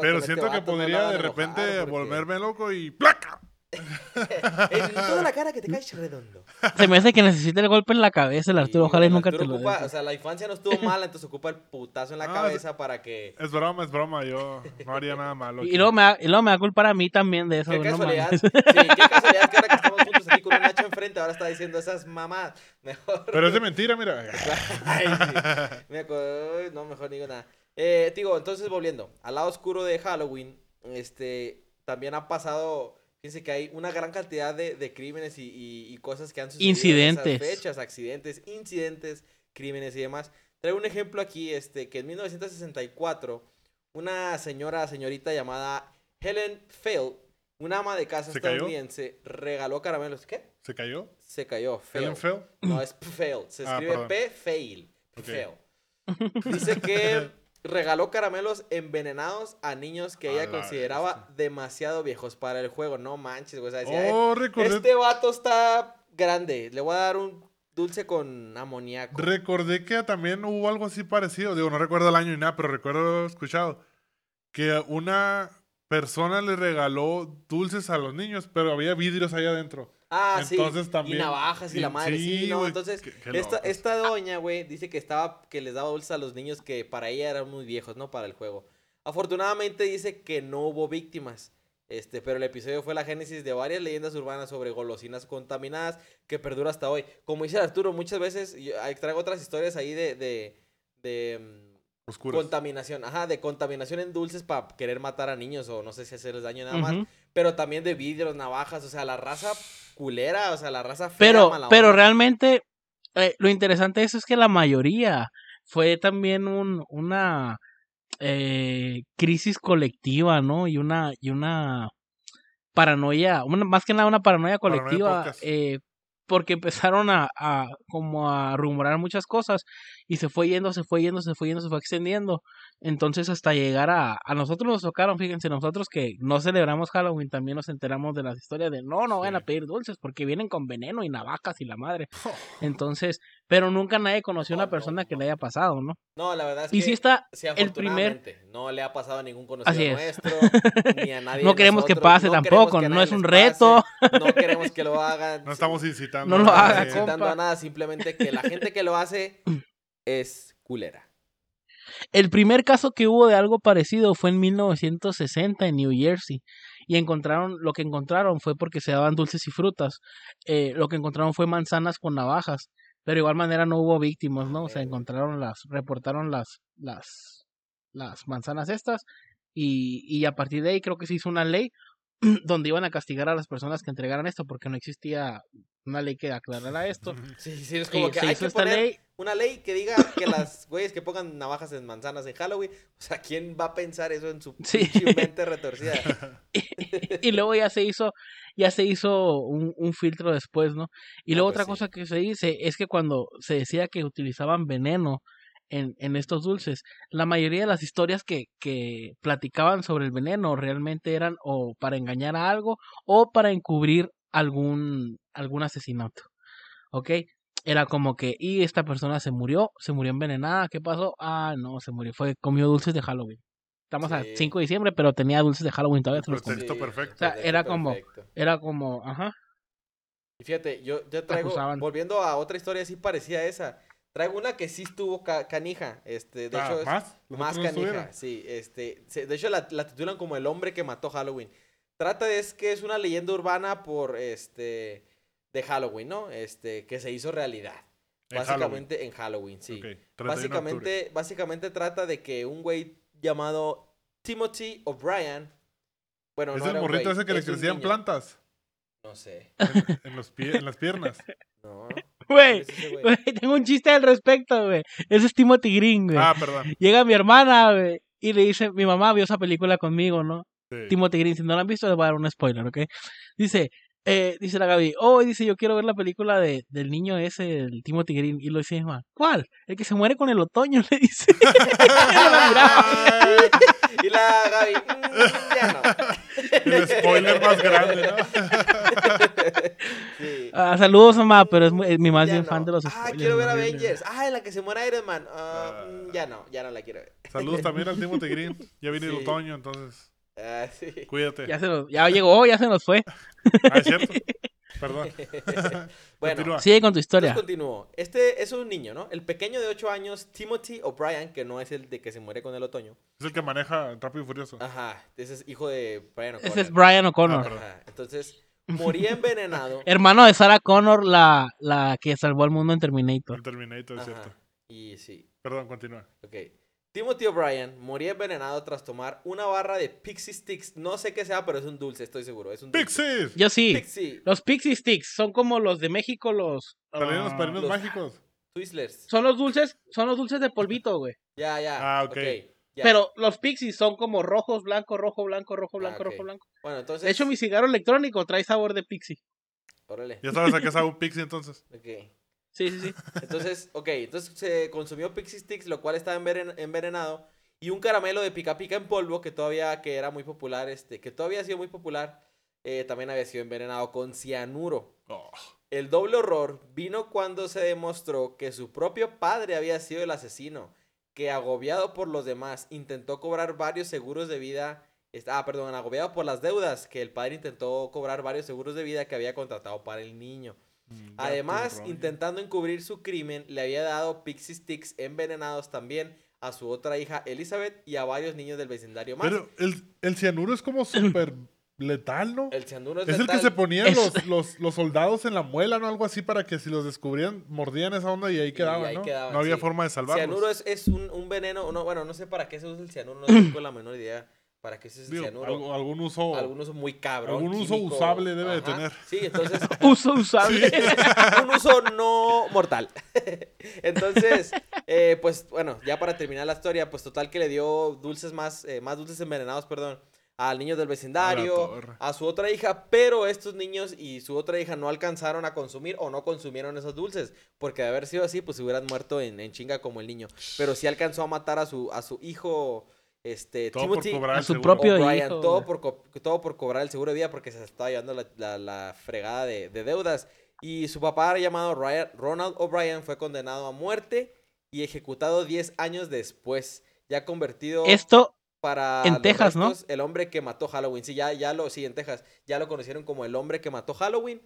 Pero este siento que podría de repente porque- volverme loco y ¡placa! En toda la cara que te caes redondo. Se me hace que necesita el golpe en la cabeza el Arturo. Y, Ojalá y nunca Arturo te lo ocupa-. O sea, la infancia no estuvo mala, entonces ocupa el putazo en la Ah, cabeza para que... Es broma, es broma. Yo no haría nada malo. Y aquí. luego, me da, y luego me da culpa a mí también de eso. Qué no casualidad. mames. sí, qué casualidad que ahora que estamos juntos aquí con un hacha enfrente, ahora está diciendo esas mamás. Mejor. Pero es de mentira, mira. Ay, sí. Me acuerdo- No, mejor digo nada. Eh, digo, entonces volviendo al lado oscuro de Halloween, este, también ha pasado, fíjense que hay una gran cantidad de, de crímenes y, y- y cosas que han sucedido en Incidentes. esas fechas, accidentes, incidentes, crímenes y demás. Traigo un ejemplo aquí, este, que en 1964, una señora, señorita llamada Helen Fail, una ama de casa ¿Se cayó? estadounidense, regaló caramelos. ¿Qué? ¿Se cayó? Se cayó. Fail. ¿Helen Fell? No, es fail. Se Ah, escribe perdón. P, fail. Fail. Dice que regaló caramelos envenenados a niños que A ella la consideraba demasiado viejos para el juego. No manches, güey. O sea, decía, Oh, recordé, este vato está grande. Le voy a dar un dulce con amoníaco. recordé que también hubo algo así parecido. Digo, no recuerdo el año ni nada, pero recuerdo escuchado que una persona le regaló dulces a los niños, pero había vidrios ahí adentro. Ah, Entonces sí. también- Y navajas y, y- la madre. Sí, sí, no. Entonces, qué- qué esta, esta doña, güey, dice que estaba, que les daba dulces a los niños que para ella eran muy viejos, ¿no? Para el juego. Afortunadamente dice que no hubo víctimas. Este, pero el episodio fue la génesis de varias leyendas urbanas sobre golosinas contaminadas que perdura hasta hoy. Como dice Arturo, muchas veces yo ahí traigo otras historias ahí de, de, de mm, Oscuros. contaminación, ajá, de contaminación en dulces para querer matar a niños o no sé si hacerles daño nada más, Ujú. Pero también de vidrios, navajas, o sea, la raza culera, o sea, la raza fea, Pero, mala pero onda. realmente eh, lo interesante de eso es que la mayoría fue también un, una eh, crisis colectiva, ¿no? Y una, y una paranoia, una, más que nada una paranoia colectiva, eh, porque empezaron a, a como a rumorar muchas cosas y se fue yendo, se fue yendo, se fue yendo, se fue extendiendo. Entonces hasta llegar a, a nosotros nos tocaron, fíjense, nosotros que no celebramos Halloween también nos enteramos de las historias de no, no vayan a Sí. pedir dulces porque vienen con veneno y navajas y la madre. Entonces, pero nunca nadie conoció a Oh, una no, persona que no. le haya pasado, ¿no? No, la verdad es Y que si está, sí, el primer- no le ha pasado a ningún conocido Así es. nuestro, ni a nadie No queremos que nosotros, pase queremos tampoco, que no es un reto. pase, no queremos que lo hagan. No estamos incitando. No lo a haga, nadie. incitando a nada, simplemente que la gente que lo hace es culera. El primer caso que hubo de algo parecido fue en 1960 en New Jersey. Y encontraron, lo que encontraron fue porque se daban dulces y frutas. Eh, lo que encontraron fue manzanas con navajas. Pero de igual manera no hubo víctimas, ¿no? O sea, encontraron las, reportaron las, las, las manzanas estas. Y, y a partir de ahí creo que se hizo una ley donde iban a castigar a las personas que entregaran esto, porque no existía una ley que aclarara esto. Sí, sí, es Y como que hay que poner ley una ley que diga que las güeyes que pongan navajas en manzanas en Halloween, o sea, ¿quién va a pensar eso en su Sí. mente retorcida? y luego ya se hizo, ya se hizo un, un filtro después, ¿no? Y Ah, luego pues otra sí. cosa que se dice es que cuando se decía que utilizaban veneno en, en estos dulces, la mayoría de las historias que, que platicaban sobre el veneno realmente eran o para engañar a algo o para encubrir algún, algún asesinato, ¿ok? Era como que, y esta persona se murió, se murió envenenada, ¿qué pasó? Ah, no, se murió, fue, comió dulces de Halloween. Estamos a Sí. 5 de diciembre, pero tenía dulces de Halloween todavía. se los perfecto. O sea, pretexto era como- perfecto. Era como, ajá. Y fíjate, yo, yo traigo, acusaban. volviendo a otra historia así parecida a esa, traigo una que sí estuvo ca- canija, este, de Ah, hecho, es ¿Más? ¿Los más otros no canija, sí, este, se- de hecho la, la titulan como el hombre que mató Halloween. Trata de es que es una leyenda urbana por, este, de Halloween, ¿no? Este, que se hizo realidad. En Básicamente en Halloween, sí. Ok, 31 de octubre. Básicamente, básicamente trata de que un güey llamado Timothy O'Brien, bueno, ¿Es no el morrito ese que le es crecían plantas No sé, en, en los pie- en las piernas? no. Güey, tengo un chiste al respecto, güey. Ese es Timothy Green, güey. Ah, perdón. Llega mi hermana, güey, y le dice, mi mamá vio esa película conmigo, ¿no? Sí. Timothy Green, si no la han visto, les voy a dar un spoiler, ¿ok? Dice, eh, dice la Gaby, oh, dice, yo quiero ver la película de, del niño ese, el Timothy Green. Y lo dice mi mamá, ¿cuál? El que se muere con el otoño, le dice. Y la Gaby, "Mm, ya no. El spoiler más grande, ¿no? Sí. Ah, saludos, mamá, pero es, muy- es mi más Ya bien no. fan de los Ah, spoilers. quiero ver. Avengers. Ah, en la que se muere Iron Man. Ah, Ah. ya no, ya no la quiero ver. Saludos también al Timothy Green. Ya viene el otoño, entonces Ah, sí. cuídate. Ya, se nos, ya llegó, ya se nos fue. Ah, es cierto. Perdón. Bueno, Continúa. Sigue con tu historia. Entonces continúo. Este es un niño, ¿no? El pequeño de 8 años, Timothy O'Brien, que no es el de que se muere con el otoño. Es el que maneja Rápido y Furioso. Ajá, ese es hijo de Brian Ese O'Connor. es Brian O'Connor. Ah, entonces, moría envenenado. Hermano de Sarah Connor, la, la que salvó al mundo en Terminator. El Terminator, es cierto. Y sí, Perdón, continúa. ok. Timothy O'Brien moría envenenado tras tomar una barra de Pixie Sticks. No sé qué sea, pero es un dulce, estoy seguro. Es un dulce. ¡Pixies! Yo sí. Pixie. Los Pixie Sticks son como los de México, los. Salieron los ah, padrinos los- mágicos. Twizzlers. son los dulces, son los dulces de polvito, güey. Ya, ya. Ah, ok. Pero los Pixies son como rojos, blanco, rojo, blanco, rojo, Ah, blanco, ok. rojo, blanco. Bueno, entonces. De hecho, mi cigarro electrónico trae sabor de Pixie. Órale. Ya sabes a qué sabe un Pixie entonces. Ok. Sí, sí, sí. Entonces, ok, entonces se consumió Pixie Sticks, lo cual estaba envenen- envenenado. Y un caramelo de pica pica en polvo que todavía que era muy popular, este, que todavía ha sido muy popular, eh, también había sido envenenado con cianuro. Oh, El doble horror vino cuando se demostró que su propio padre había sido el asesino, que agobiado por los demás intentó cobrar varios seguros de vida. Ah, perdón, agobiado por las deudas, que el padre intentó cobrar varios seguros de vida que había contratado para el niño. mm, Además, rollo. intentando encubrir su crimen, le había dado Pixie Sticks envenenados también a su otra hija Elizabeth y a varios niños del vecindario más. Pero el, el cianuro es como súper letal, ¿no? el cianuro es, Es el que se ponían Es- los, los, los soldados en la muela, ¿no? Algo así para que si los descubrían, mordían esa onda y ahí quedaban, ahí ¿no? quedaban, no había sí. forma de salvarlos. Cianuro es, es un, un veneno, no, bueno, no sé para qué se usa el cianuro, no tengo la menor idea para qué se usa el cianuro. algún uso... Algún uso muy cabrón. algún uso químico, usable debe de tener. Sí, entonces, Uso usable. un uso no mortal. Entonces, eh, pues bueno, ya para terminar la historia, pues total que le dio dulces más, eh, más dulces envenenados, perdón, al niño del vecindario, a su otra hija, pero estos niños y su otra hija no alcanzaron a consumir o no consumieron esos dulces, porque de haber sido así, pues se hubieran muerto en, en chinga como el niño. Pero sí alcanzó a matar a su, a su hijo, este, Todo Timothy. por cobrar a su seguro. propio hijo, por, todo por cobrar el seguro de vida porque se estaba llevando la, la- la fregada de, de deudas. Y su papá, llamado Ryan- Ronald O'Brien, fue condenado a muerte y ejecutado 10 años después. Ya convertido Esto, para en Texas, ¿no? el hombre que mató Halloween. Sí, ya, ya lo, sí, en Texas. Ya lo conocieron como el hombre que mató Halloween.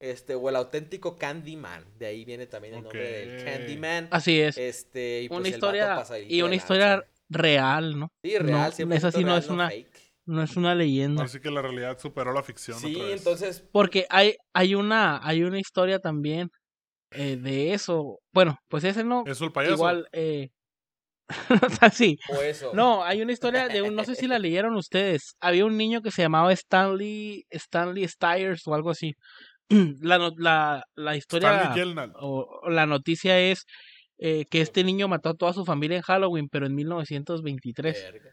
Este, o el auténtico Candyman. De ahí viene también el nombre del. Candyman. así es. Este, y pues una el historia y una historia real, ¿no? Sí, real, no, 100% esa sí no es una- fake. No es una leyenda. Así que la realidad superó la ficción Sí, otra vez. entonces Porque hay, hay una, hay una historia también eh, de eso. Bueno, pues ese no. ¿Eso el payaso? Igual, eh, o eso. No, hay una historia de un, no sé si la leyeron ustedes. Había un niño que se llamaba Stanley, Stanley Stiers o algo así. La, la, la historia o, o la noticia es eh, que este niño mató a toda su familia en Halloween, pero en 1923. Verga.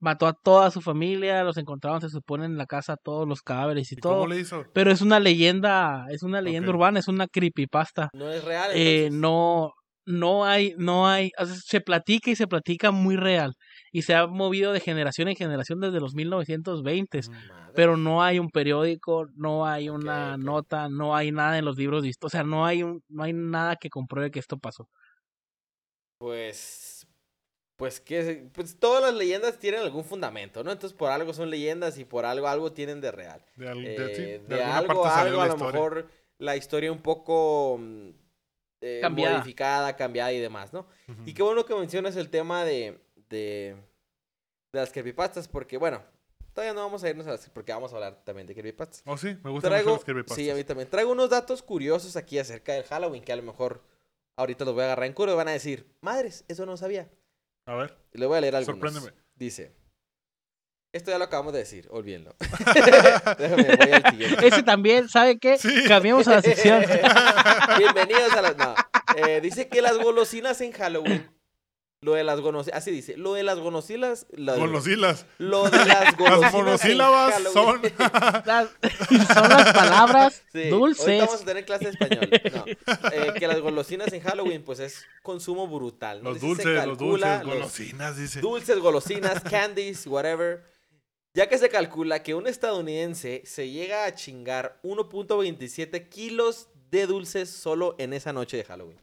Mató a toda su familia, los encontraron, se supone, en la casa todos los cadáveres y, ¿Y todo. cómo le hizo? Pero es una leyenda, es una leyenda urbana, es una creepypasta. No es real. Eh, no, no hay, no hay, o sea, se platica y se platica muy real. Y se ha movido de generación en generación desde los 1920 Madre. pero no hay un periódico, no hay una nota, no hay nada en los libros de historia, o sea, no hay un, no hay nada que compruebe que esto pasó. Pues. Pues que. Pues todas las leyendas tienen algún fundamento, ¿no? Entonces por algo son leyendas y por algo algo tienen de real. De, al- de- Eh, sí, de, de alguna algo algo, a lo mejor la historia un poco mm, eh, Cambiada. modificada, cambiada y demás, ¿no? Y qué bueno que mencionas el tema de, de, de las creepypastas, porque bueno, todavía no vamos a irnos a las, porque vamos a hablar también de creepypastas. Oh, sí, me gustan mucho los creepypastas. sí, a mí también. Traigo unos datos curiosos aquí acerca del Halloween que a lo mejor ahorita los voy a agarrar en curva y van a decir, madres, eso no sabía. A ver, Y le voy a leer algunos. Sorpréndeme. Dice, esto ya lo acabamos de decir, olvídenlo. Déjame, voy al siguiente. Ese también, ¿sabe qué? Sí. Cambiamos a la sección. Bienvenidos a las... No. Eh, dice que las golosinas en Halloween... Lo de las golosinas... Así dice. Lo de las golosinas... Lo de, Golosilas. lo de las golosinas Las monosílabas Halloween. son. Las- son las palabras Sí, ahorita dulces. vamos a tener clase de español. No. Eh, que las golosinas en Halloween, pues es consumo brutal. ¿no? los Dice, se dulces, los dulces. los Golosinas, dice. Dulces, golosinas, candies, whatever. Ya que se calcula que un estadounidense se llega a chingar 1.27 kilos de dulces solo en esa noche de Halloween.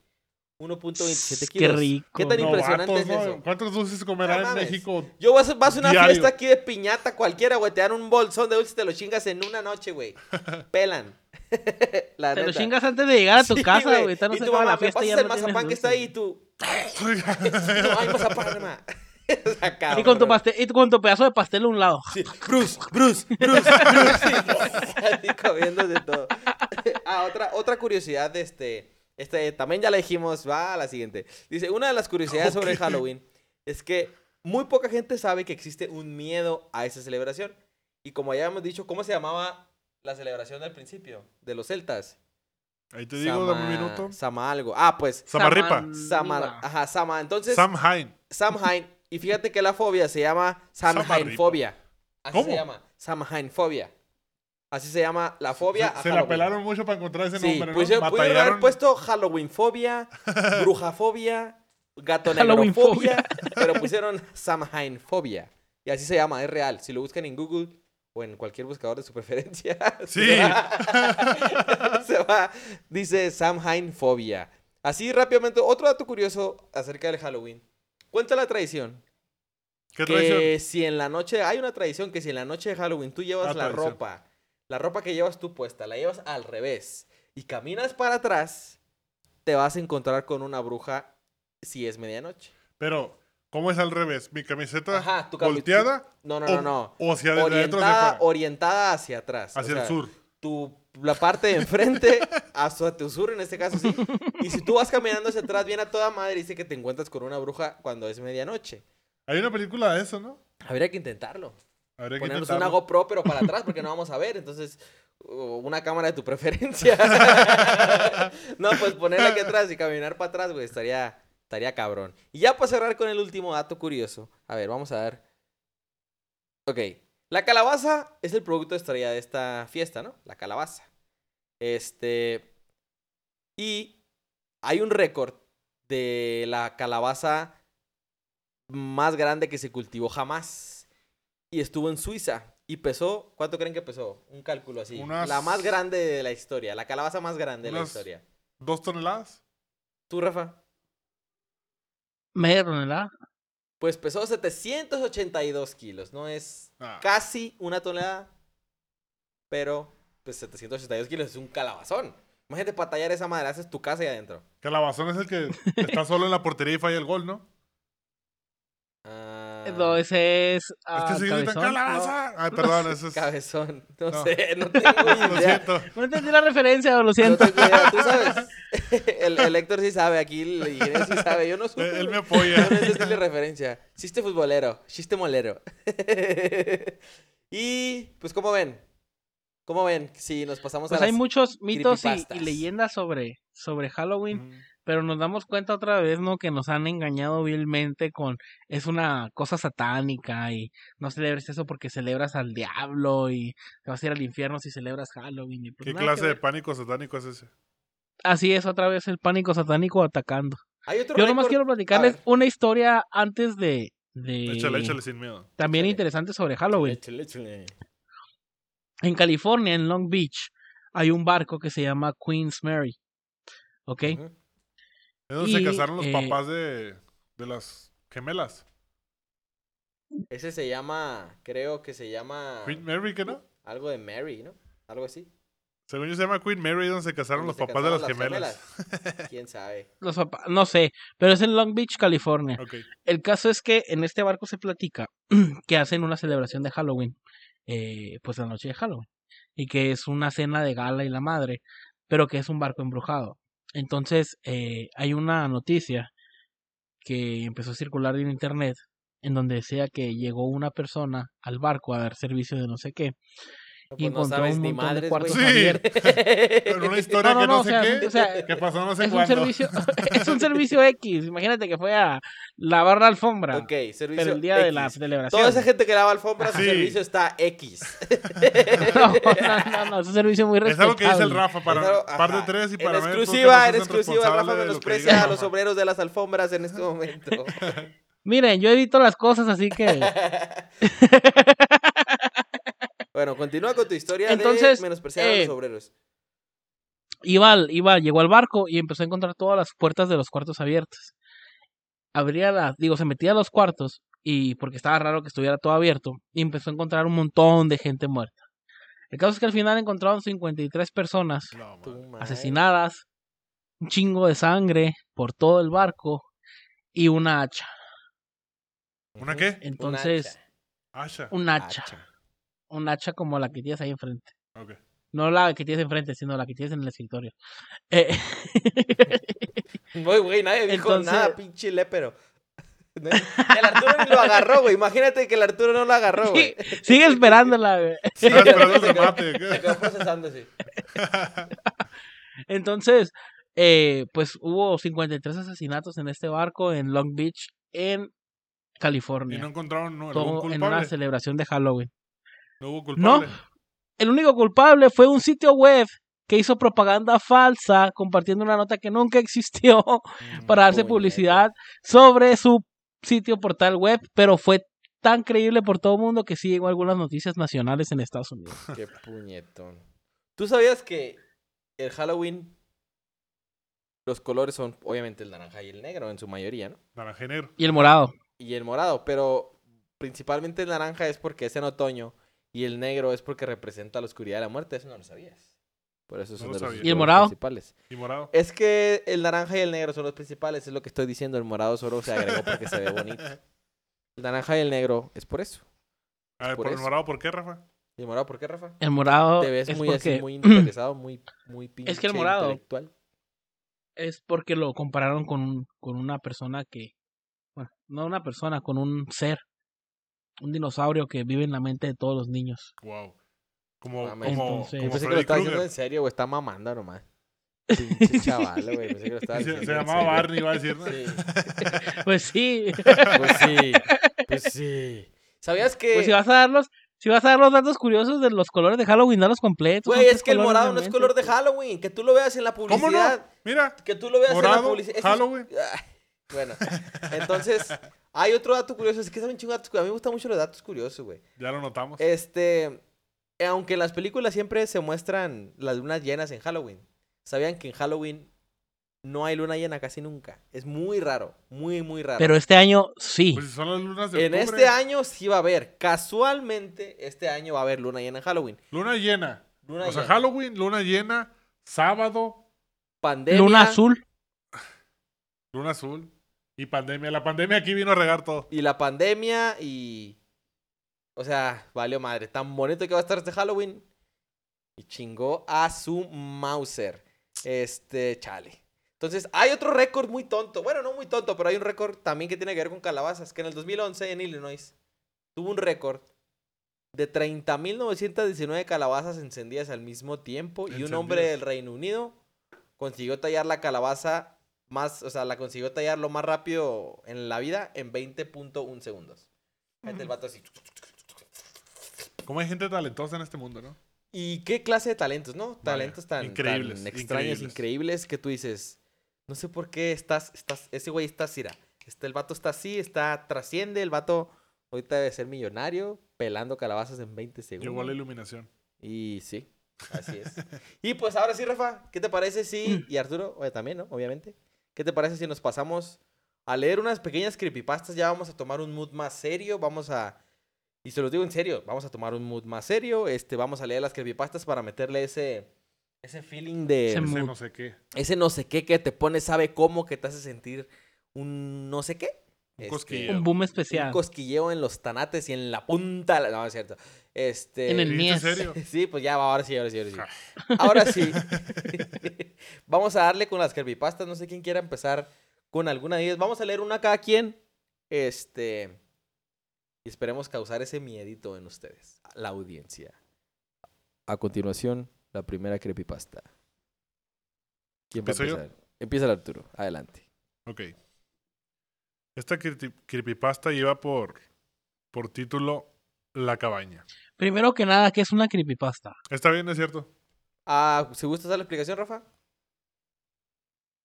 1.27 Qué kilos. rico. ¿Qué tan impresionante es ¿no? eso? ¿Cuántos dulces comerá No en. México? Yo vas, vas a una Diario. fiesta aquí de piñata cualquiera, güey. Te dan un bolsón de dulces y te lo chingas en una noche, güey. Pelan. La Te lo chingas antes de llegar a tu Sí, casa, güey. y tu mamá, la me fiesta y pasas ya el mazapán que está ahí y tú... No, hay mazapán, hermano. Y con, tu pastel, y con tu pedazo de pastel a un lado. Sí, Bruce, Bruce, Bruce, Bruce. Así comiéndose todo. Ah, otra, otra curiosidad de este, este, también ya la dijimos, va a la siguiente. Dice, una de las curiosidades sobre. Halloween es que muy poca gente sabe que existe un miedo a esa celebración. Y como ya hemos dicho, ¿cómo se llamaba la celebración del principio? De los celtas. Ahí te digo, dame un minuto. Sama algo. Ah, pues, Samarripa. Sama, Niva. ajá, Sama. Entonces, Sam Hain. Samhain. Y fíjate que la fobia se llama Samhainfobia. Así ¿Cómo? se llama. Samhainfobia. Así se llama la fobia. a Se la pelaron mucho para encontrar ese Sí, nombre, ¿no? pusieron- pudieron haber puesto Halloweenfobia, Brujafobia, Gato Halloweenfobia. Negrofobia, pero pusieron Samhainfobia. Y así se llama, es real. Si lo buscan en Google o en cualquier buscador de su preferencia. Sí. se va- se va, dice Samhainfobia. Así rápidamente, otro dato curioso acerca del Halloween. Cuenta la tradición ¿Qué que tradición? si en la noche, hay una tradición que si en la noche de Halloween tú llevas Ah, la tradición. ropa, la ropa que llevas tú puesta, la llevas al revés y caminas para atrás, te vas a encontrar con una bruja si es medianoche. Pero, ¿cómo es al revés? ¿Mi camiseta Ajá, tu cami- volteada? No, no, o, no, no. O hacia Orientada, orientada hacia atrás. o Hacia sea, el sur. Tu, la parte de enfrente hacia tu sur en este caso sí. Y si tú vas caminando hacia atrás, viene a toda madre y dice que te encuentras con una bruja cuando es medianoche. Hay una película de eso, ¿no? Habría que intentarlo. Habría que ponernos intentarlo. una GoPro, pero para atrás, porque no vamos a ver. Entonces, una cámara de tu preferencia. no, pues ponerla aquí atrás y caminar para atrás, güey, estaría, estaría cabrón. Y ya para cerrar con el último dato curioso. A ver, vamos a ver. Ok. La calabaza es el producto estrella de esta fiesta, ¿no? La calabaza. Este. Y hay un récord de la calabaza más grande que se cultivó jamás. Y estuvo en Suiza. Y pesó, ¿cuánto creen que pesó? Un cálculo así. Unas- La más grande de la historia. La calabaza más grande de la historia. ¿Dos toneladas? ¿Tú, Rafa? Media tonelada. Pues pesó 782 kilos. No es Ah, casi una tonelada. Pero, pues 782 kilos es un calabazón. Imagínate para tallar esa madre. Haces tu casa ahí adentro. Calabazón es el que está solo en la portería y falla el gol, ¿no? Ah, No, ese es. Es ah, que se Cabezón. calabaza. Ah, perdón, ese es. Cabezón. No, No. sé, no tengo Lo idea. siento. No entendí la referencia, lo No siento. tengo idea. Tú sabes. El, el Héctor sí sabe, aquí el ingeniero sí sabe. Yo no supe. Él güey. me apoya. No entendí la referencia. Chiste futbolero, chiste molero. y, pues, ¿cómo ven? ¿Cómo ven? Si nos pasamos Pues a hay las- muchos mitos y, leyendas sobre, sobre Halloween, Mm. pero nos damos cuenta otra vez, ¿no? Que nos han engañado vilmente con es una cosa satánica y no celebres eso porque celebras al diablo y te vas a ir al infierno si celebras Halloween. y pues ¿Qué clase de pánico satánico es ese? Así es, otra vez el pánico satánico atacando. Hay otro Yo nomás quiero platicarles una historia antes de... de... Échale, échale sin miedo. También Échale. interesante sobre Halloween. Échale, échale. En California, en Long Beach, hay un barco que se llama Queen's Mary. ¿Ok? Es donde se casaron los eh, papás de, de las gemelas. Ese se llama, creo que se llama Queen Mary, ¿qué no? algo de Mary, ¿no? Algo así. Según yo se llama Queen Mary, donde se casaron los se papás de las gemelas. ¿Quién sabe? Los papás, no sé, pero es en Long Beach, California. Ok. El caso es que en este barco se platica que hacen una celebración de Halloween, eh, pues la noche de Halloween, y que es una cena de gala y la madre, pero que es un barco embrujado. Entonces, eh, hay una noticia que empezó a circular en internet, en donde decía que llegó una persona al barco a dar servicio de no sé qué, No, Y pues no sabes un ni de madres, cuartos güey. abiertos. Pero una historia No, no, que no, o sé sea, qué. o sea, que pasó no sé es un cuándo. servicio, es un servicio X. Imagínate que fue a lavar la alfombra. Ok, servicio pero el día de la celebración. Toda esa gente que lava alfombras, su Sí. servicio está X. No, no, no, no, es un servicio muy Es respetable. algo que dice el Rafa para Claro, par de ajá. tres y En para no exclusiva, en exclusiva, Rafa de lo menosprecia a los obreros de las alfombras en este momento. Miren, yo edito las cosas, así que... bueno, continúa con tu historia Entonces, de menospreciar a eh, los obreros. Iba, llegó al barco y empezó a encontrar todas las puertas de los cuartos abiertas. Abría las, digo, se metía a los cuartos y porque estaba raro que estuviera todo abierto y empezó a encontrar un montón de gente muerta. El caso es que al final encontraron 53 personas No, asesinadas, un chingo de sangre por todo el barco y una hacha. ¿Una qué? Entonces, un hacha. Un hacha como la que tienes ahí enfrente. No la que tienes enfrente, sino la que tienes en el escritorio. Eh, Güey, güey, nadie dijo Entonces- nada, pinche lépero. El Arturo ni lo agarró, güey. Imagínate que el Arturo no lo agarró, güey. sigue esperándola, güey. Sí, Estaba esperando el se quedó- procesando así. Entonces, eh, pues hubo 53 asesinatos en este barco en Long Beach, en Y California. no encontraron no, algún todo en una culpable. celebración de Halloween. No hubo No, culpable. el único culpable fue un sitio web que hizo propaganda falsa compartiendo una nota que nunca existió Mm. para darse publicidad sobre su sitio portal web, pero fue tan creíble por todo el mundo que sí llegó a algunas noticias nacionales en Estados Unidos. Qué puñetón. ¿Tú sabías que el Halloween, los colores son obviamente el naranja y el negro en su mayoría, ¿no? Naranja y negro. Y el morado. Y el morado, pero principalmente el naranja es porque es en otoño y el negro es porque representa la oscuridad de la muerte. Eso no lo sabías. Por eso son No de lo los. ¿Y el morado? principales. Y morado. Es que el naranja y el negro son los principales, es lo que estoy diciendo. El morado solo se agregó porque se ve bonito. El naranja y el negro es por eso. A ver, por por el morado, ¿por qué, Rafa? ¿Y el morado por qué, Rafa? El morado Te ves es muy porque así, muy interesado, muy, muy pinche Es que el morado- intelectual. es porque lo compararon con un, con una persona que bueno, no una persona, con un ser, un dinosaurio que vive en la mente de todos los niños. Wow. Como, Mames. como, Entonces- Yo como pensé que lo estaba diciendo en serio, güey. Está mamando nomás. Pinche chaval, güey. Pensé que lo estaba Se, diciendo se en llamaba. Barney, iba a decir. ¿no? Sí. Pues sí. Pues sí. Pues sí. ¿Sabías que.? Pues si vas a dar los, si vas a dar los datos curiosos de los colores de Halloween, dalos completos. Güey, es que el morado no es color de Halloween. Que tú lo veas en la ¿Cómo publicidad. no? Mira, Que tú lo veas en la morado, publicidad. Es- Halloween. Ay, Bueno, entonces, hay otro dato curioso. Es que un chingo datos curiosos. A mí me gustan mucho los datos curiosos, güey. Ya lo notamos. Este, eh, aunque en las películas siempre se muestran las lunas llenas en Halloween, ¿sabían que en Halloween no hay luna llena casi nunca? Es muy raro, muy, muy raro. Pero este año sí. Pues son las lunas de en octubre. este año sí va a haber, casualmente, este año va a haber luna llena en Halloween. Luna llena. Luna o sea, llena. Halloween, luna llena, sábado, Pandemia. Luna azul. luna azul. Y pandemia. La pandemia aquí vino a regar todo. Y la pandemia y... O sea, valió madre. Tan bonito que va a estar este Halloween. Y chingó a su Mauser. Este, chale. Entonces, hay otro récord muy tonto. Bueno, no muy tonto, pero hay un récord también que tiene que ver con calabazas. Que en el 2011 en Illinois tuvo un récord de 30.919 calabazas encendidas al mismo tiempo. Y un hombre del Reino Unido consiguió tallar la calabaza más, o sea, la consiguió tallar lo más rápido en la vida en 20.1 segundos. Gente, el vato así. Como hay gente talentosa en este mundo, ¿no? ¿Y qué clase de talentos, no? Talentos tan, increíbles, tan extraños, increíbles. increíbles. que tú dices, no sé por qué estás, estás, ese güey está así, este, el vato está así, está, trasciende, el vato ahorita debe ser millonario, pelando calabazas en 20 segundos. Llegó la iluminación. Y sí, así es. y pues ahora sí, Rafa, ¿qué te parece si, y Arturo, oye, también, ¿no? Obviamente, ¿qué te parece si nos pasamos a leer unas pequeñas creepypastas? Ya vamos a tomar un mood más serio, vamos a, y se los digo en serio, vamos a tomar un mood más serio, este, vamos a leer las creepypastas para meterle ese, ese feeling de, Ese mood. no sé qué. ese no sé qué que te pone, sabe cómo, que te hace sentir un no sé qué. Un Este, cosquilleo. Un boom un especial. cosquilleo en los tanates y en la punta. No, es cierto. Este, En el ¿Dijiste mies. en serio? Sí, pues ya, ahora sí, ahora sí, ahora sí. Ahora sí. Vamos a darle con las creepypastas. No sé quién quiera empezar con alguna de ellas. Vamos a leer una cada quien. Este. Y esperemos causar ese miedito en ustedes, la audiencia. A continuación, la primera creepypasta. ¿Quién va a empezar? Empieza el Arturo. Adelante. Ok. Esta creepy- creepypasta lleva por, por título La cabaña. Primero que nada, ¿qué es una creepypasta? ¿Está bien, es cierto? Ah, ¿Se gusta dar la explicación, Rafa?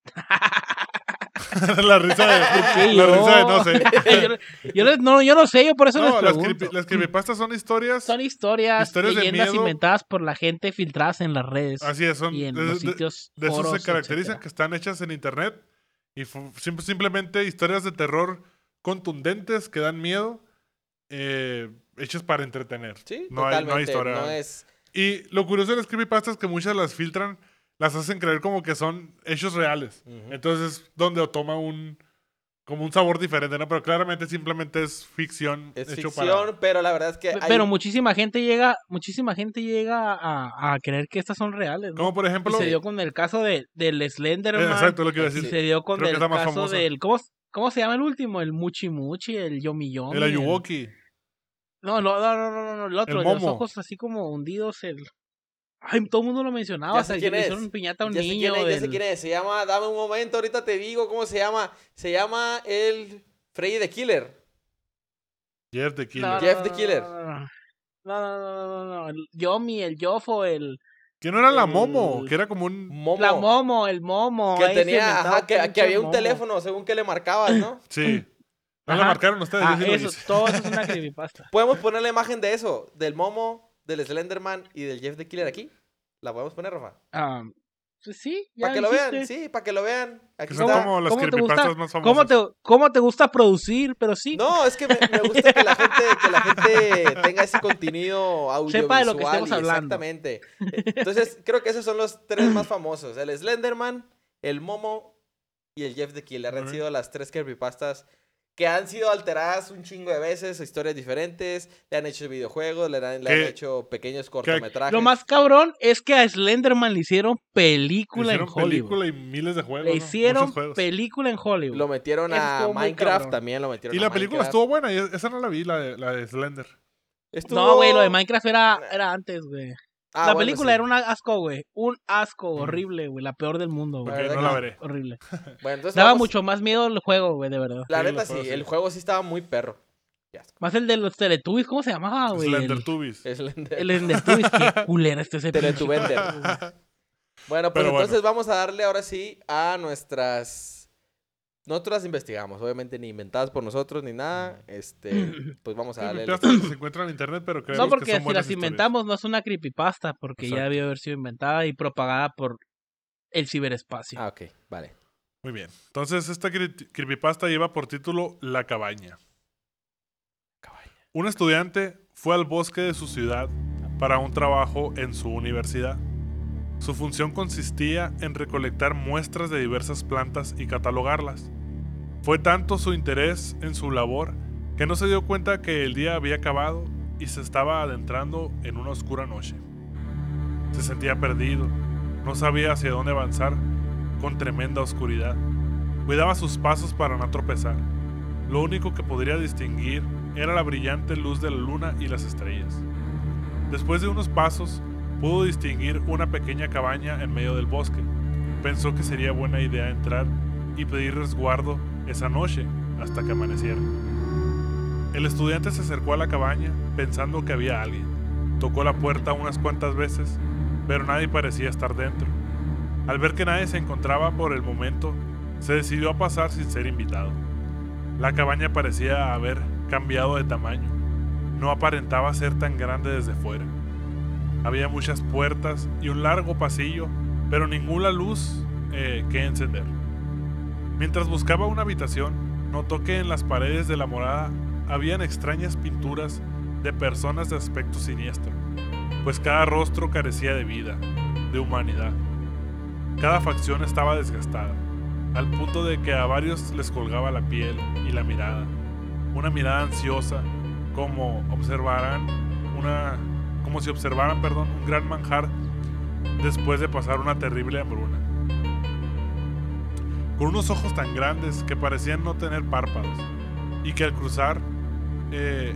la risa de, la yo? risa de no sé. yo, yo no- yo no sé, yo por eso No, les las, pregunto. creepy- las creepypastas son historias. Son historias, historias de leyendas miedo. inventadas por la gente filtradas en las redes Así es, son. y en de- los sitios De eso foros, se caracterizan, etcétera. que están hechas en internet. Y simplemente historias de terror contundentes que dan miedo, eh, hechas para entretener. Sí, no hay, totalmente. no hay historia. No es. Y lo curioso de las creepypastas es que muchas las filtran, las hacen creer como que son hechos reales. Ujú. Entonces, donde toma un. Como un sabor diferente, ¿no? Pero claramente simplemente es ficción. Es hecho ficción, pero la verdad es que. Hay- Pero muchísima gente llega, muchísima gente llega a, a creer que estas son reales. ¿no? Como por Y ejemplo. se dio con el caso de, del Slenderman. eh, exacto, lo que iba a y decir. se dio con Creo el caso famosa. del... ¿cómo, ¿Cómo se llama el último? El Muchi Muchi, el Yomi Yomi. El Ayuwoki. No, no, no, no, no, no, el otro, El el de los ojos así como hundidos, el... Ay, todo el mundo lo mencionaba, Ya o sea, quién le es. hicieron piñata a un ya sé niño quién es, ya sé del- quién es. Se llama, dame un momento, ahorita te digo cómo se llama. Se llama el Freddy the Killer. Jeff the Killer. No, Jeff the Killer. No, no, no, no, no, el Yomi, el Yofo, el... Que no era la el- Momo, que era como un. Momo. La Momo, el Momo. que tenía, ajá, que, había un Momo. teléfono según que le marcabas, ¿no? Sí. No la Ajá. marcaron ustedes, Ah, yo sí lo eso, hice. todo eso es una creepypasta. Podemos poner la imagen de eso, del Momo, del Slenderman y del Jeff the Killer aquí. La podemos poner, Rafa. Ah, pues sí, ya Para que lo vean, sí, para que lo vean. Aquí son está. como las ¿Cómo te creepypastas gusta? más famosas. ¿Cómo te, ¿Cómo te gusta producir? Pero sí. No, es que me, me gusta que la gente, que la gente tenga ese contenido audiovisual. Sepa de lo que estemos y hablando. Exactamente. Entonces, creo que esos son los tres más famosos. El Slenderman, el Momo y el Jeff the Killer. Han sido las tres creepypastas que han sido alteradas un chingo de veces, historias diferentes. Le han hecho videojuegos, le han, le han hecho pequeños cortometrajes. Lo más cabrón es que a Slenderman le hicieron película Hicieron en Hollywood. película y miles de juegos. Le hicieron película en Hollywood. Lo metieron Eso a Minecraft también, lo metieron Y a la película Minecraft. estuvo buena, y esa no la vi, la de, la de Slender. Estuvo- No, güey, lo de Minecraft era, era antes, güey. Ah, la bueno, película sí. era un asco, güey. Un asco horrible, güey. La peor del mundo, güey. verdad no la veré. Horrible. Bueno, entonces Daba vamos- mucho más miedo el juego, güey, de verdad. La Sí, neta sí, el juego sí estaba muy perro. Ya está. Más el de los Teletubbies, ¿cómo se llamaba, güey? Slender El, Tubbies. Slender. el Teletubbies, qué culera este ese Teletubender. Bueno, pues Pero bueno. entonces vamos a darle ahora sí a nuestras. Nosotros las investigamos, obviamente ni inventadas por nosotros ni nada. Este, pues vamos a Sí, darle. creepypastas se encuentran en internet, pero creemos No, que porque son si buenas las historias. inventamos no es una creepypasta, porque ya debió haber sido inventada y propagada por el ciberespacio. Ah, ok, vale. Muy bien. Entonces, esta cre- creepypasta lleva por título La cabaña. Un estudiante fue al bosque de su ciudad para un trabajo en su universidad. Su función consistía en recolectar muestras de diversas plantas y catalogarlas. Fue tanto su interés en su labor que no se dio cuenta que el día había acabado y se estaba adentrando en una oscura noche. Se sentía perdido, no sabía hacia dónde avanzar con tremenda oscuridad. Cuidaba sus pasos para no tropezar. Lo único que podría distinguir era la brillante luz de la luna y las estrellas. Después de unos pasos, pudo distinguir una pequeña cabaña en medio del bosque. Pensó que sería buena idea entrar y pedir resguardo esa noche hasta que amaneciera. El estudiante se acercó a la cabaña pensando que había alguien. Tocó la puerta unas cuantas veces, pero nadie parecía estar dentro. Al ver que nadie se encontraba por el momento, se decidió a pasar sin ser invitado. La cabaña parecía haber cambiado de tamaño. No aparentaba ser tan grande desde fuera. Había muchas puertas y un largo pasillo, pero ninguna luz eh, que encender. Mientras buscaba una habitación, notó que en las paredes de la morada habían extrañas pinturas de personas de aspecto siniestro, pues cada rostro carecía de vida, de humanidad. Cada facción estaba desgastada, al punto de que a varios les colgaba la piel y la mirada, una mirada ansiosa, como observarán una como si observaran, perdón, un gran manjar después de pasar una terrible hambruna. Con unos ojos tan grandes que parecían no tener párpados y que al cruzar eh,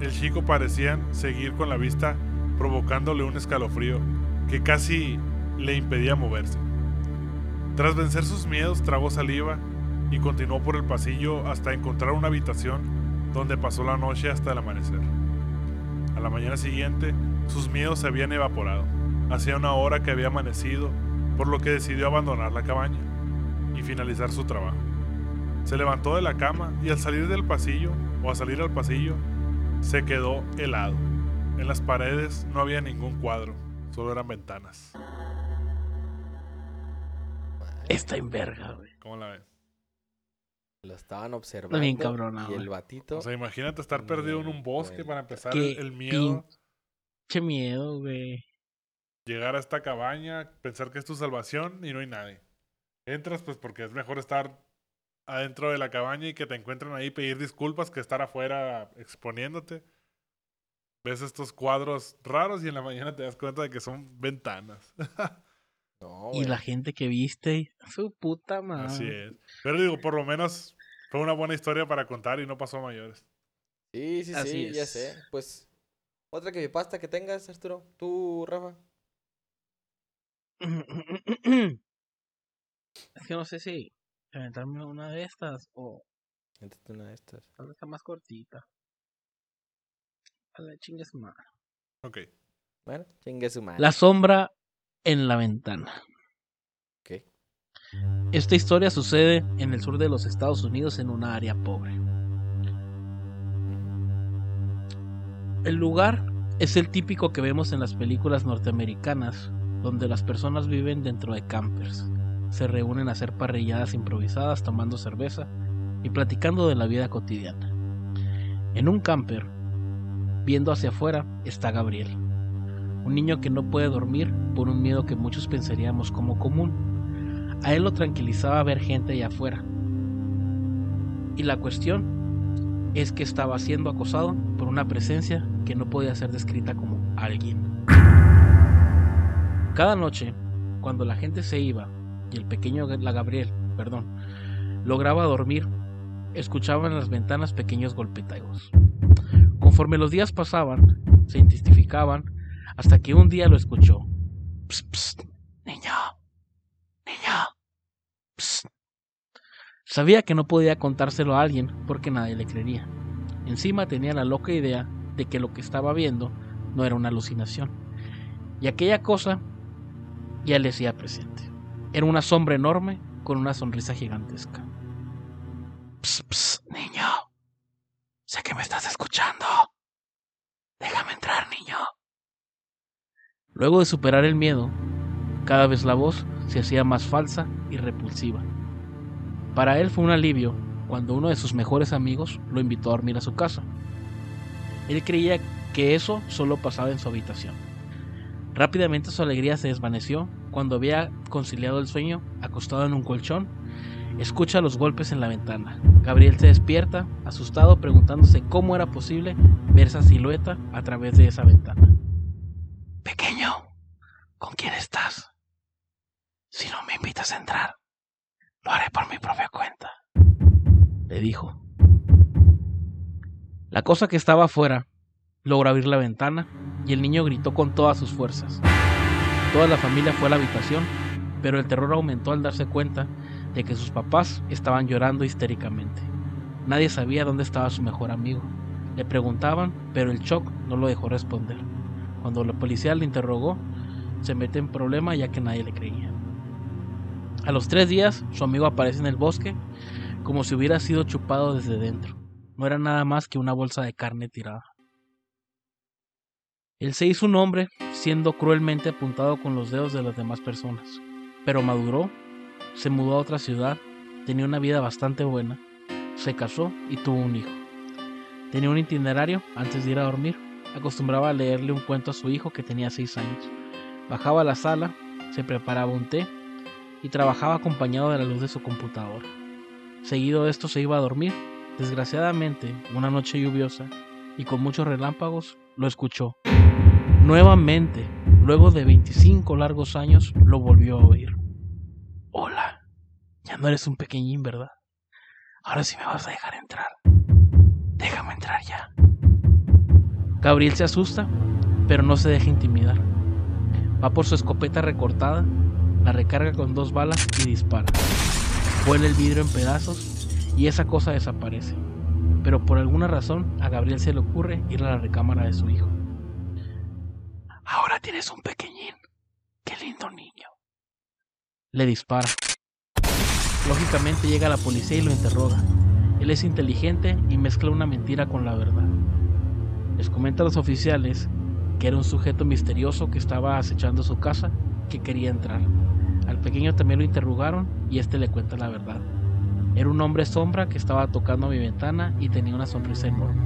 el chico parecían seguir con la vista provocándole un escalofrío que casi le impedía moverse. Tras vencer sus miedos, tragó saliva y continuó por el pasillo hasta encontrar una habitación donde pasó la noche hasta el amanecer. A la mañana siguiente, sus miedos se habían evaporado. Hacía una hora que había amanecido, por lo que decidió abandonar la cabaña y finalizar su trabajo. Se levantó de la cama y al salir del pasillo, o a salir al pasillo, se quedó helado. En las paredes no había ningún cuadro, solo eran ventanas. Está en verga, güey. ¿Cómo la ves? Lo estaban observando. bien cabrona, Y el batito. O sea, imagínate estar perdido en un bosque para empezar Qué el, miedo, Che miedo, güey. llegar a esta cabaña, pensar que es tu salvación y no hay nadie. Entras pues porque es mejor estar adentro de la cabaña y que te encuentren ahí pedir disculpas que estar afuera exponiéndote. Ves estos cuadros raros y en la mañana te das cuenta de que son ventanas. No, Y la gente que viste, su puta madre. Así es. Pero digo, por lo menos fue una buena historia para contar y no pasó a mayores. Sí, sí, Así sí, ya sé. Pues, otra que pasta que tengas, Arturo. Tú, Rafa. Es que no sé si aventarme una de estas o Éntate una de estas. tal vez está más cortita. A la chingue su madre. Ok. Bueno, chingue su madre. La sombra en la ventana. Esta historia sucede en el sur de los Estados Unidos en una área pobre. El lugar es el típico que vemos en las películas norteamericanas, donde las personas viven dentro de campers, se reúnen a hacer parrilladas improvisadas tomando cerveza y platicando de la vida cotidiana. En un camper, viendo hacia afuera, está Gabriel, un niño que no puede dormir por un miedo que muchos pensaríamos como común. A él lo tranquilizaba ver gente allá afuera. Y la cuestión es que estaba siendo acosado por una presencia que no podía ser descrita como alguien. Cada noche, cuando la gente se iba y el pequeño la Gabriel, perdón, lograba dormir, escuchaba en las ventanas pequeños golpeteos. Conforme los días pasaban, se intensificaban hasta que un día lo escuchó. Psst, psst, niño, niño, psst. Sabía que no podía contárselo a alguien porque nadie le creería. Encima tenía la loca idea de que lo que estaba viendo no era una alucinación. Y aquella cosa ya le hacía presente. Era una sombra enorme con una sonrisa gigantesca. Psst, psst, niño. Sé que me estás escuchando. Déjame entrar, niño. Luego de superar el miedo, cada vez la voz se hacía más falsa y repulsiva. Para él fue un alivio cuando uno de sus mejores amigos lo invitó a dormir a su casa. Él creía que eso solo pasaba en su habitación. Rápidamente su alegría se desvaneció cuando había conciliado el sueño acostado en un colchón Escucha los golpes en la ventana. Gabriel se despierta, asustado, preguntándose cómo era posible ver esa silueta a través de esa ventana. Pequeño, ¿con quién estás? Si no me invitas a entrar, lo haré por mi propia cuenta, le dijo. La cosa que estaba afuera logró abrir la ventana y el niño gritó con todas sus fuerzas. Toda la familia fue a la habitación, pero el terror aumentó al darse cuenta de que sus papás estaban llorando histéricamente. Nadie sabía dónde estaba su mejor amigo. Le preguntaban, pero el shock no lo dejó responder. Cuando la policía le interrogó, se mete en problema ya que nadie le creía. A los tres días, su amigo aparece en el bosque como si hubiera sido chupado desde dentro. No era nada más que una bolsa de carne tirada. Él se hizo un hombre siendo cruelmente apuntado con los dedos de las demás personas, pero maduró, se mudó a otra ciudad, tenía una vida bastante buena, se casó y tuvo un hijo. Tenía un itinerario antes de ir a dormir, acostumbraba a leerle un cuento a su hijo que tenía seis años. Bajaba a la sala, se preparaba un té y trabajaba acompañado de la luz de su computador. Seguido de esto se iba a dormir. Desgraciadamente, una noche lluviosa y con muchos relámpagos, lo escuchó. Nuevamente, luego de 25 largos años, lo volvió a oír. Hola, ya no eres un pequeñín, ¿verdad? Ahora sí me vas a dejar entrar. Déjame entrar ya. Gabriel se asusta, pero no se deja intimidar. Va por su escopeta recortada, la recarga con dos balas y dispara. Vuela el vidrio en pedazos y esa cosa desaparece. Pero por alguna razón a Gabriel se le ocurre ir a la recámara de su hijo. Ahora tienes un pequeñín. Qué lindo niño. Le dispara. Lógicamente llega la policía y lo interroga. Él es inteligente y mezcla una mentira con la verdad. Les comenta a los oficiales que era un sujeto misterioso que estaba acechando su casa, que quería entrar. Al pequeño también lo interrogaron y este le cuenta la verdad. Era un hombre sombra que estaba tocando mi ventana y tenía una sonrisa enorme.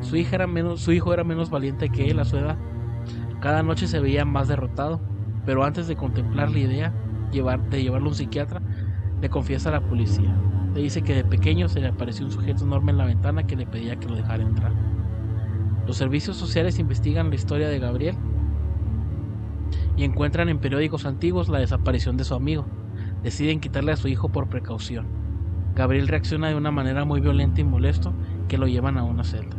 Su, hija era menos, su hijo era menos valiente que él a su edad. Cada noche se veía más derrotado, pero antes de contemplar la idea de llevarlo a un psiquiatra, le confiesa a la policía. Le dice que de pequeño se le apareció un sujeto enorme en la ventana que le pedía que lo dejara entrar. Los servicios sociales investigan la historia de Gabriel y encuentran en periódicos antiguos la desaparición de su amigo. Deciden quitarle a su hijo por precaución. Gabriel reacciona de una manera muy violenta y molesto que lo llevan a una celda.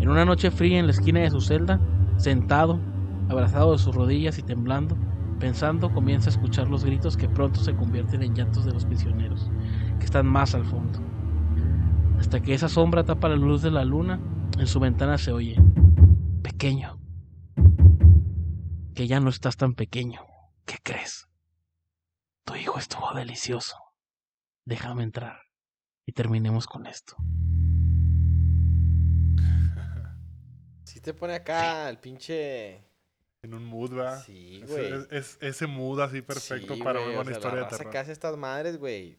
En una noche fría en la esquina de su celda, sentado, abrazado de sus rodillas y temblando, pensando, comienza a escuchar los gritos que pronto se convierten en llantos de los prisioneros, que están más al fondo. Hasta que esa sombra tapa la luz de la luna, en su ventana se oye, pequeño, que ya no estás tan pequeño, ¿qué crees? Tu hijo estuvo delicioso. Déjame entrar y terminemos con esto. Si te pone acá el pinche. En un mood, ¿verdad? Sí, Ese- güey. es, es- ese mood así perfecto Sí, para güey, una o buena sea, historia la de raza terror. que hace estas madres, güey.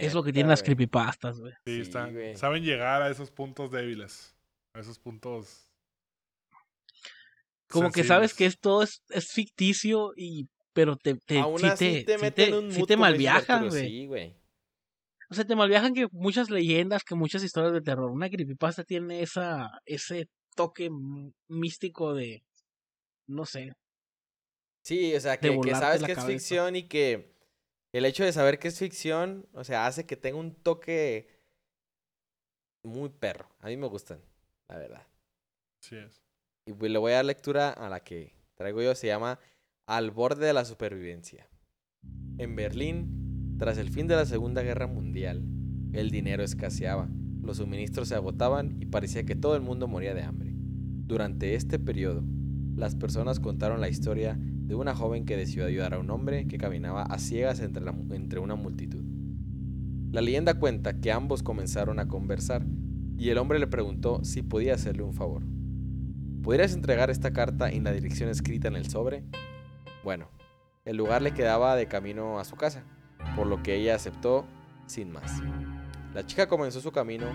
Es lo que tienen las creepypastas, güey. Sí, están- saben llegar a esos puntos débiles. A esos puntos. Como que sabes que esto es, es ficticio y pero te, te, Aún sí así te, te sí meten te- un sí te malviajan, güey. Sí, güey. O sea, te malviajan que muchas leyendas, que muchas historias de terror. Una creepypasta tiene esa, ese toque místico de, no sé, Sí, o sea, que, sabes que es ficción y que el hecho de saber que es ficción, o sea, hace que tenga un toque muy perro. A mí me gustan, la verdad. Sí es. Y pues le voy a dar lectura a la que traigo yo, se llama Al borde de la supervivencia. En Berlín, tras el fin de la Segunda Guerra Mundial, el dinero escaseaba, los suministros se agotaban y parecía que todo el mundo moría de hambre. Durante este periodo, las personas contaron la historia de una joven que decidió ayudar a un hombre que caminaba a ciegas entre, la entre una multitud. La leyenda cuenta que ambos comenzaron a conversar y el hombre le preguntó si podía hacerle un favor. ¿Podrías entregar esta carta en la dirección escrita en el sobre? Bueno, el lugar le quedaba de camino a su casa, por lo que ella aceptó sin más. La chica comenzó su camino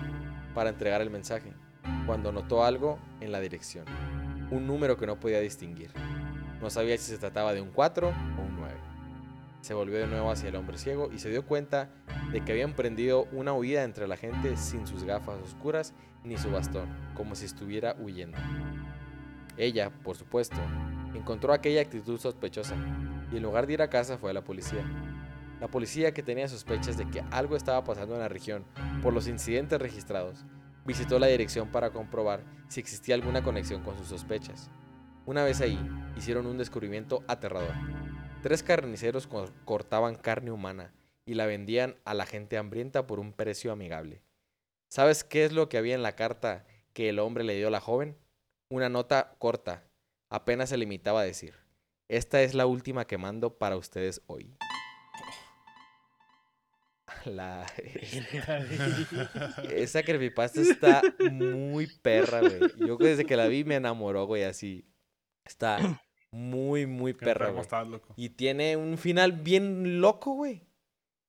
para entregar el mensaje, cuando notó algo en la dirección, un número que no podía distinguir. No sabía si se trataba de un 4 o un 9. Se volvió de nuevo hacia el hombre ciego y se dio cuenta de que había emprendido una huida entre la gente sin sus gafas oscuras ni su bastón, como si estuviera huyendo. Ella, por supuesto, encontró aquella actitud sospechosa y en lugar de ir a casa fue a la policía. La policía, que tenía sospechas de que algo estaba pasando en la región por los incidentes registrados, visitó la dirección para comprobar si existía alguna conexión con sus sospechas. Una vez ahí, hicieron un descubrimiento aterrador. Tres carniceros co- cortaban carne humana y la vendían a la gente hambrienta por un precio amigable. ¿Sabes qué es lo que había en la carta que el hombre le dio a la joven? Una nota corta. Apenas se limitaba a decir, esta es la última que mando para ustedes hoy. La... Esa creepypasta está muy perra, güey. Yo desde que la vi me enamoró, güey, así. Está muy, muy güey. estás, loco. Y tiene un final bien loco, güey.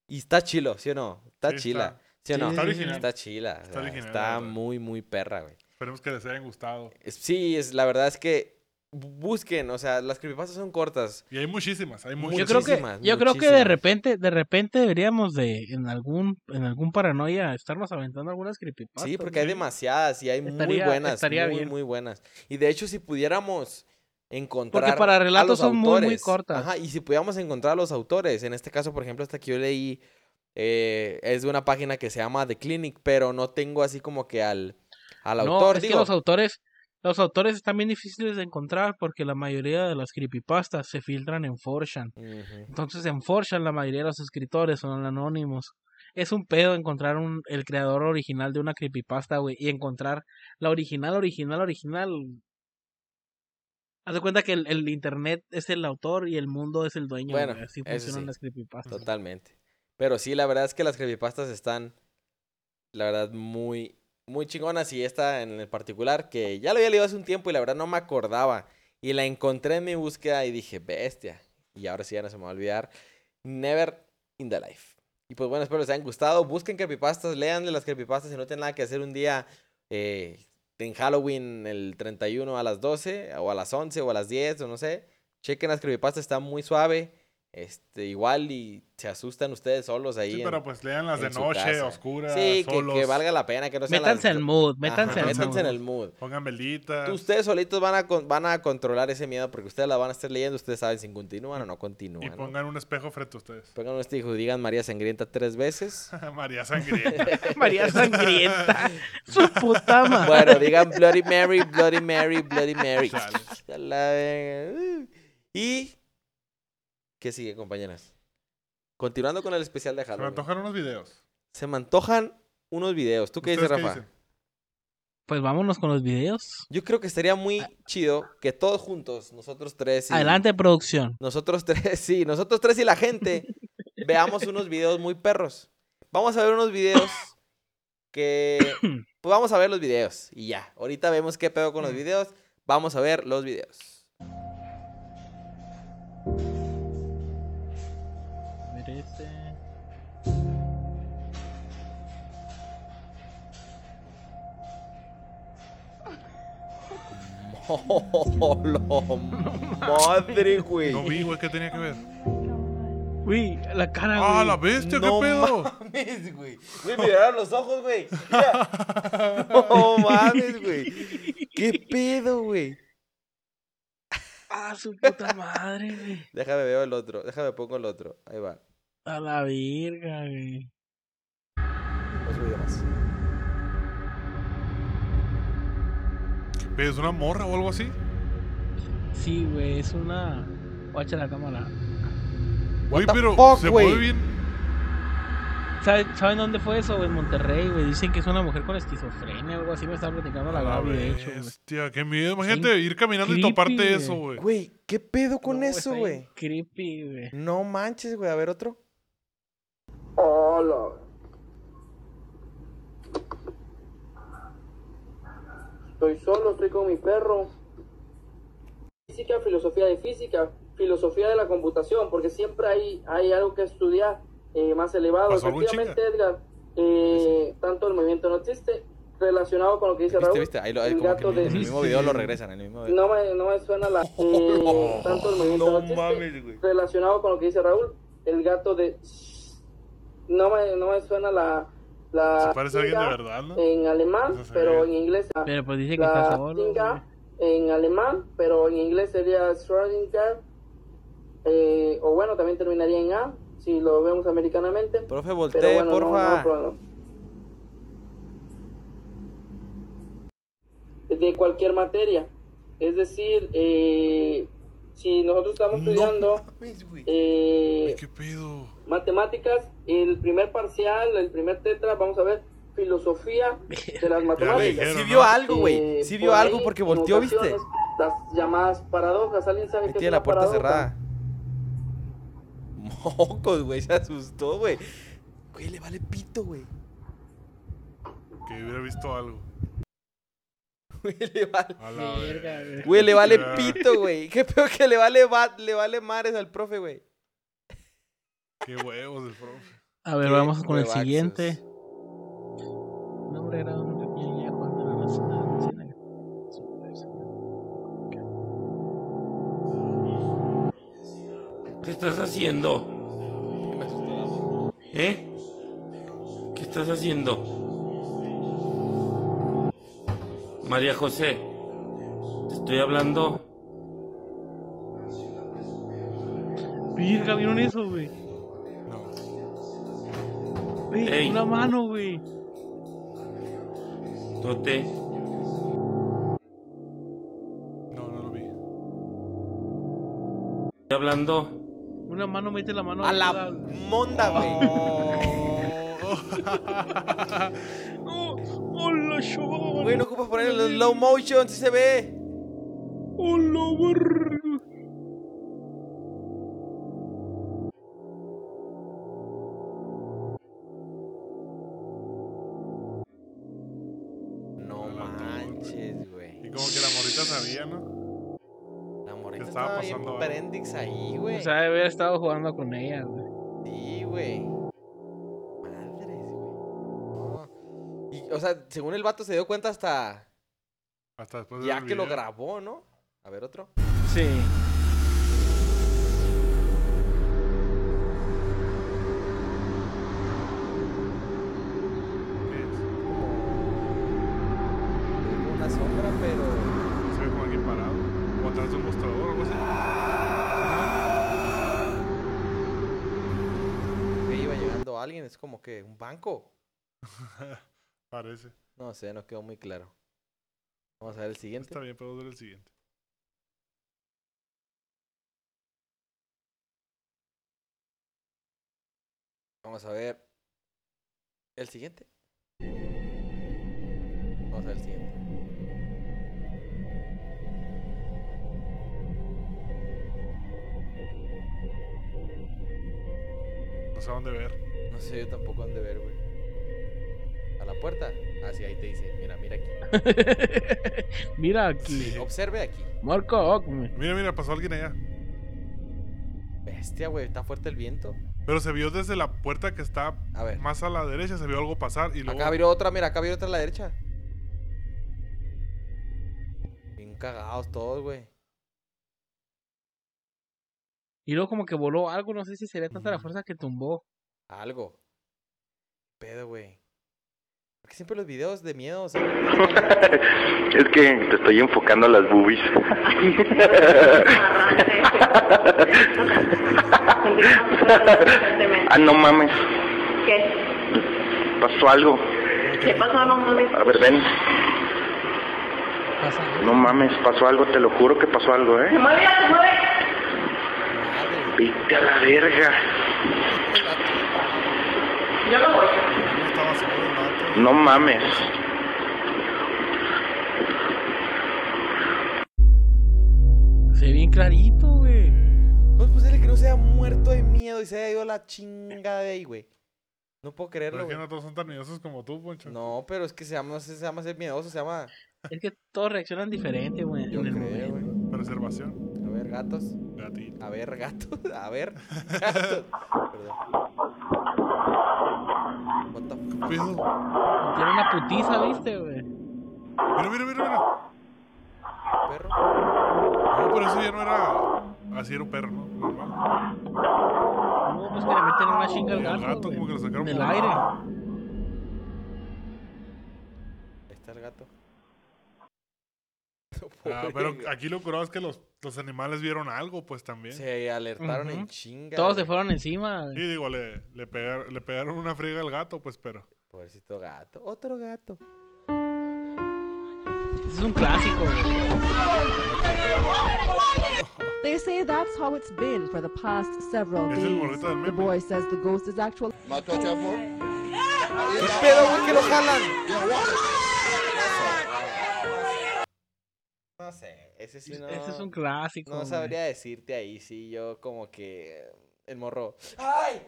Y está chilo, ¿sí o no? Está Sí, chila. está. ¿Sí o no? Está original. Está chila. o Está sea, original, está muy, muy perra, güey. Esperemos que les hayan gustado. Es- Sí, es, la verdad es que busquen, o sea, las creepypastas son cortas. Y hay muchísimas, hay Yo muchísimas. creo que, Muchísimas, yo creo que de repente, de repente deberíamos de, en algún, en algún paranoia, estarnos aventando algunas creepypastas. Sí, porque hay demasiadas y hay muy buenas, estaría muy, bien. muy buenas. Y de hecho, si pudiéramos encontrar para a relatos los son muy, muy cortas. Ajá, y si pudiéramos encontrar a los autores, en este caso, por ejemplo, esta que yo leí eh, es de una página que se llama The Clinic, pero no tengo así como que al, al no, autor, es digo. que los autores, los autores están bien difíciles de encontrar porque la mayoría de las creepypastas se filtran en 4chan. Ujú. Entonces en 4chan la mayoría de los escritores son anónimos. Es un pedo encontrar un, el creador original de una creepypasta, güey, y encontrar la original, original, original. Haz de cuenta que el, el internet es el autor y el mundo es el dueño. Bueno, güey. Así funcionan sí. las creepypastas. Totalmente. Pero sí, la verdad es que las creepypastas están, la verdad, muy, muy chingonas. Y esta en el particular, que ya lo había leído hace un tiempo y la verdad no me acordaba. Y la encontré en mi búsqueda y dije, bestia. Y ahora sí ya no se me va a olvidar. Never in the life. Y pues bueno, espero les hayan gustado. Busquen creepypastas, leanle las creepypastas si no tienen nada que hacer un día eh, en Halloween el 31 a las 12 o a las 11 o a las 10 o no sé. Chequen las creepypastas, está muy suave. Este, igual y se asustan ustedes solos ahí. Sí, en- pero pues lean las de en noche, casa. oscuras, Sí, que, solos. que valga la pena, que no sean Métanse las- al mood, Ajá, métanse mood. en el mood. Pongan velitas. Ustedes solitos van a, con- van a controlar ese miedo porque ustedes la van a estar leyendo, ustedes saben si continúan o no y continúan. ¿no? pongan un espejo frente a ustedes. Pongan este hijo, digan María Sangrienta tres veces. María Sangrienta. María Sangrienta. Su puta madre. Bueno, digan Bloody Mary, Bloody Mary, Bloody Mary. Y. ¿Qué sigue, compañeras? Continuando con el especial de Se me Halloween. antojan unos videos. Se me antojan unos videos. ¿Tú qué dices, ¿Ustedes Rafa? dicen? Pues vámonos con los videos. Yo creo que estaría muy chido que todos juntos, nosotros tres y... Adelante, producción. Nosotros tres, sí, nosotros tres y la gente, veamos unos videos muy perros. Vamos a ver unos videos que... Pues vamos a ver los videos y ya. Ahorita vemos qué pedo con los videos. Vamos a ver los videos. madre, güey! No vi, güey, ¿qué tenía que ver? Uy, la cara, ¡Ah, güey. la bestia! No ¿Qué pedo? mames, güey. Güey, me miraron los ojos, güey. Mira. No mames, güey. ¿Qué pedo, güey? Ah, su puta madre, güey. Déjame veo el otro. Déjame pongo el otro. Ahí va. A la virga, güey. Otro video más. ¿Es una morra o algo así? Sí, güey, es una. Guacha la cámara. Güey, pero fuck, se güey? mueve bien. ¿Saben, ¿Saben dónde fue eso, güey? En Monterrey, güey. Dicen que es una mujer con esquizofrenia o algo así. Me estaba platicando la la Gaby, de hecho, bestia, qué miedo. Imagínate ir caminando y toparte eso, güey. Güey, ¿qué pedo con No, eso, güey? Creepy, güey. No manches, güey. A ver otro. Hola. Estoy solo, estoy con mi perro. Física, filosofía de física, filosofía de la computación, porque siempre hay, hay algo que estudiar eh, más elevado. Efectivamente, Edgar, eh, tanto el movimiento no existe, relacionado con lo que dice ¿Viste, Raúl. viste? Ahí, lo, ahí el como que gato en el de- mismo video lo regresan. En el mismo video. No me, no me suena la... eh, tanto el movimiento no, No existe, mames, relacionado con lo que dice Raúl, el gato de... No me, no me suena la... la Se parece a alguien de tinga verdad, ¿no? En alemán, pero en inglés... Pero pues dice que está la solo. tinga güey. en alemán, pero en inglés sería Schrödinger. Eh, o bueno, también terminaría en A, si lo vemos americanamente. Profe, voltee, bueno, no, porfa. no, pero no. De cualquier materia. Es decir, eh, si nosotros estamos No estudiando eh, ¿Qué pedo? matemáticas, el primer parcial, el primer tetra, vamos a ver filosofía de las matemáticas. Sí vio algo, güey. Eh, Sí vio por algo ahí, porque volteó, ¿viste? Las llamadas paradojas. ¿Alguien sabe qué tiene la puerta paradoja? cerrada. Mocos, güey. Se asustó, güey. Güey, le vale pito, güey. Que hubiera visto algo. Güey, le vale. A la Verga, verga. güey. Güey, le vale pito, güey. Qué peor que le vale, va- le vale mares al profe, güey. Qué huevos el profe. A ver, vamos con el siguiente. Nombre era un pequeño día cuando la nacional. ¿Qué estás haciendo? ¿Eh? ¿Qué estás haciendo? María José, te estoy hablando. Virga, ¿vieron eso, güey? Güey, Ey. una mano, güey. Tote, No, no lo vi. estoy hablando. Una mano mete la mano A la monda, güey. ¡Oh! ¡Hola, chaval! Güey, no ocupas poner el slow motion, si se ve. ¡Hola, verga! Ahí, güey. O sea, debe haber estado jugando con ella, güey. Sí, güey. Madres, güey. No. Y, o sea, según el vato se dio cuenta hasta Hasta después de ya que lo grabó, ¿no? A ver, otro. Sí. Que un banco. Parece. No sé, no quedó muy claro. Vamos a ver el siguiente. Está bien, podemos ver el siguiente. Vamos a ver el siguiente. Vamos a ver el siguiente. No sé dónde ver. No sé yo tampoco dónde ver, güey. ¿A la puerta? Ah, sí, ahí te dice. Mira, mira aquí. Mira aquí. Observe aquí. Marco güey. Mira, mira, pasó alguien allá. Bestia, güey. Está fuerte el viento. Pero se vio desde la puerta que está A ver. más a la derecha, se vio algo pasar y luego... Acá abrió otra, mira, acá abrió otra a la derecha. Bien cagados todos, güey. Y luego como que voló algo, no sé si sería tanta la fuerza que tumbó. Algo. Pedo, güey. Porque siempre los videos de miedo, o sea, Es que te estoy enfocando a las boobies. ah, no mames. ¿Qué? Pasó algo. ¿Qué pasó? No mames. A ver, ven. Pasa. No mames, pasó algo, te lo juro que pasó algo, Se ¿eh? mueve, se mueve. madre. Vete a la verga. Yo no voy. Mames. Se ve bien clarito, güey. ¿Cómo es posible que no se haya muerto de miedo y se haya ido a la chingada de ahí, güey? No puedo Pero creerlo, es que güey. no todos son tan miedosos como tú, Poncho. No, pero es que se llama, no sé, se llama ser miedoso, se llama. Es que todos reaccionan diferente, güey. Yo en el creo, güey. Preservación. A ver, gatos. Gatito. A ver, gatos. A ver, gatos. Perdón. What the ¿Qué pedo? Tiene una putiza, ¿viste, güey? Mira, mira, mira, mira. perro? No, pero eso ya no era... Así era un perro, ¿no? Normal. No, pues que le meten una chinga al Y al gato. gato como que lo sacaron En el volando. aire. Ahí está el gato. Ah, Pobre pero aquí lo curado es que los, los animales vieron algo, pues también. Se alertaron en chinga. Todos se güey. fueron encima. Y digo, le, le, pegar- le pegaron una friega al gato, pues, pero. Pobrecito gato. Otro gato. Es un clásico, güey. They say that's how it's been for the past several Es el days. morrito del The meme. boy says the ghost is actually ¿Qué pedo, güey, que lo jalan? No sé, ese sí no. Ese es un clásico. No güey. sabría decirte ahí, sí, yo como que el morro. ¡Ay!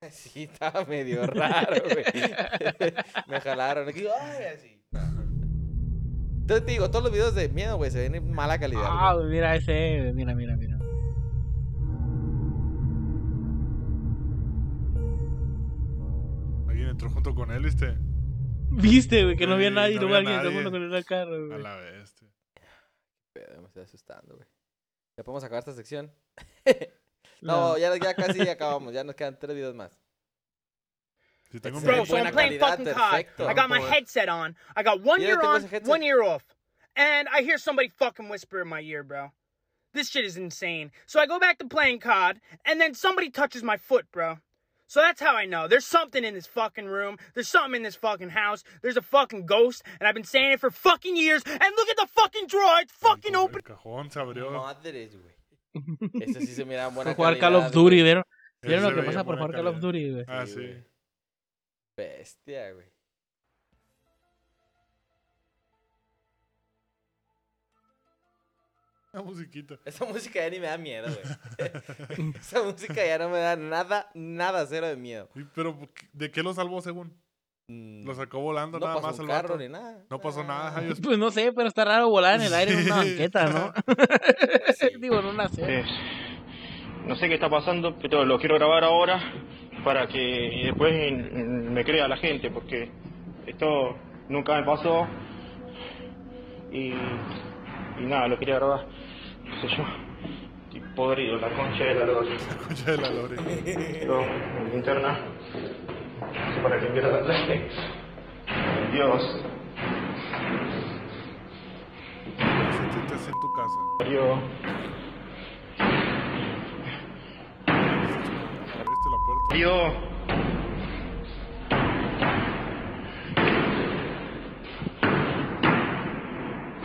Sí, estaba medio raro, güey. Me jalaron. aquí, ¡Ay! Así. Entonces te digo, todos los videos de miedo, güey, se ven en mala calidad. Ah, güey. mira ese, güey, mira, mira, mira. Alguien entró junto con él, ¿viste? Viste, güey, que no había nadie, no luego había nadie. todo con una cara, A güey. la bestia. Pedo, me estoy asustando, güey. ¿Ya podemos acabar esta sección? no, No. ya, ya casi acabamos. Ya nos quedan tres videos más. Si tengo un Bro, Bro, so I'm playing calidad, fucking COD. I got my eh. headset on. I got one ear on, one ear off. And I hear somebody fucking whisper in my ear, bro. This shit is insane. So I go back to playing COD, and then somebody touches my foot, bro. So that's how I know. There's something in this fucking room. There's something in this fucking house. There's a fucking ghost, and I've been saying it for fucking years. And look at the fucking drawer. It's fucking open. El cajón se abrió. Madres, güey. Ese sí se mira en buena Por jugar Call of Duty, ¿vieron? ¿Vieron lo que pasa por jugar Call of. Duty, güey? Ah, Sí, sí. Bestia, güey. La musiquita. Esa música ya ni me da miedo, güey. Esa música ya no me da nada, nada, cero de miedo. Y, Pero, ¿de qué lo salvó según? Mm, Lo sacó volando no nada pasó más un el carro ni nada. No pasó nada. Ah, Pues no sé, pero está raro volar en el aire en una banqueta, ¿no? Sí. Digo, en una serie. Es- no sé qué está pasando, pero lo quiero grabar ahora para que después me crea la gente, porque esto nunca me pasó y, y nada, lo quería grabar, qué sé yo, estoy podrido, la concha de la lora. Concha de la lore. Pero en linterna, para que la clase. Dios, así en tu casa. Dios. Abriste la puerta. Dios.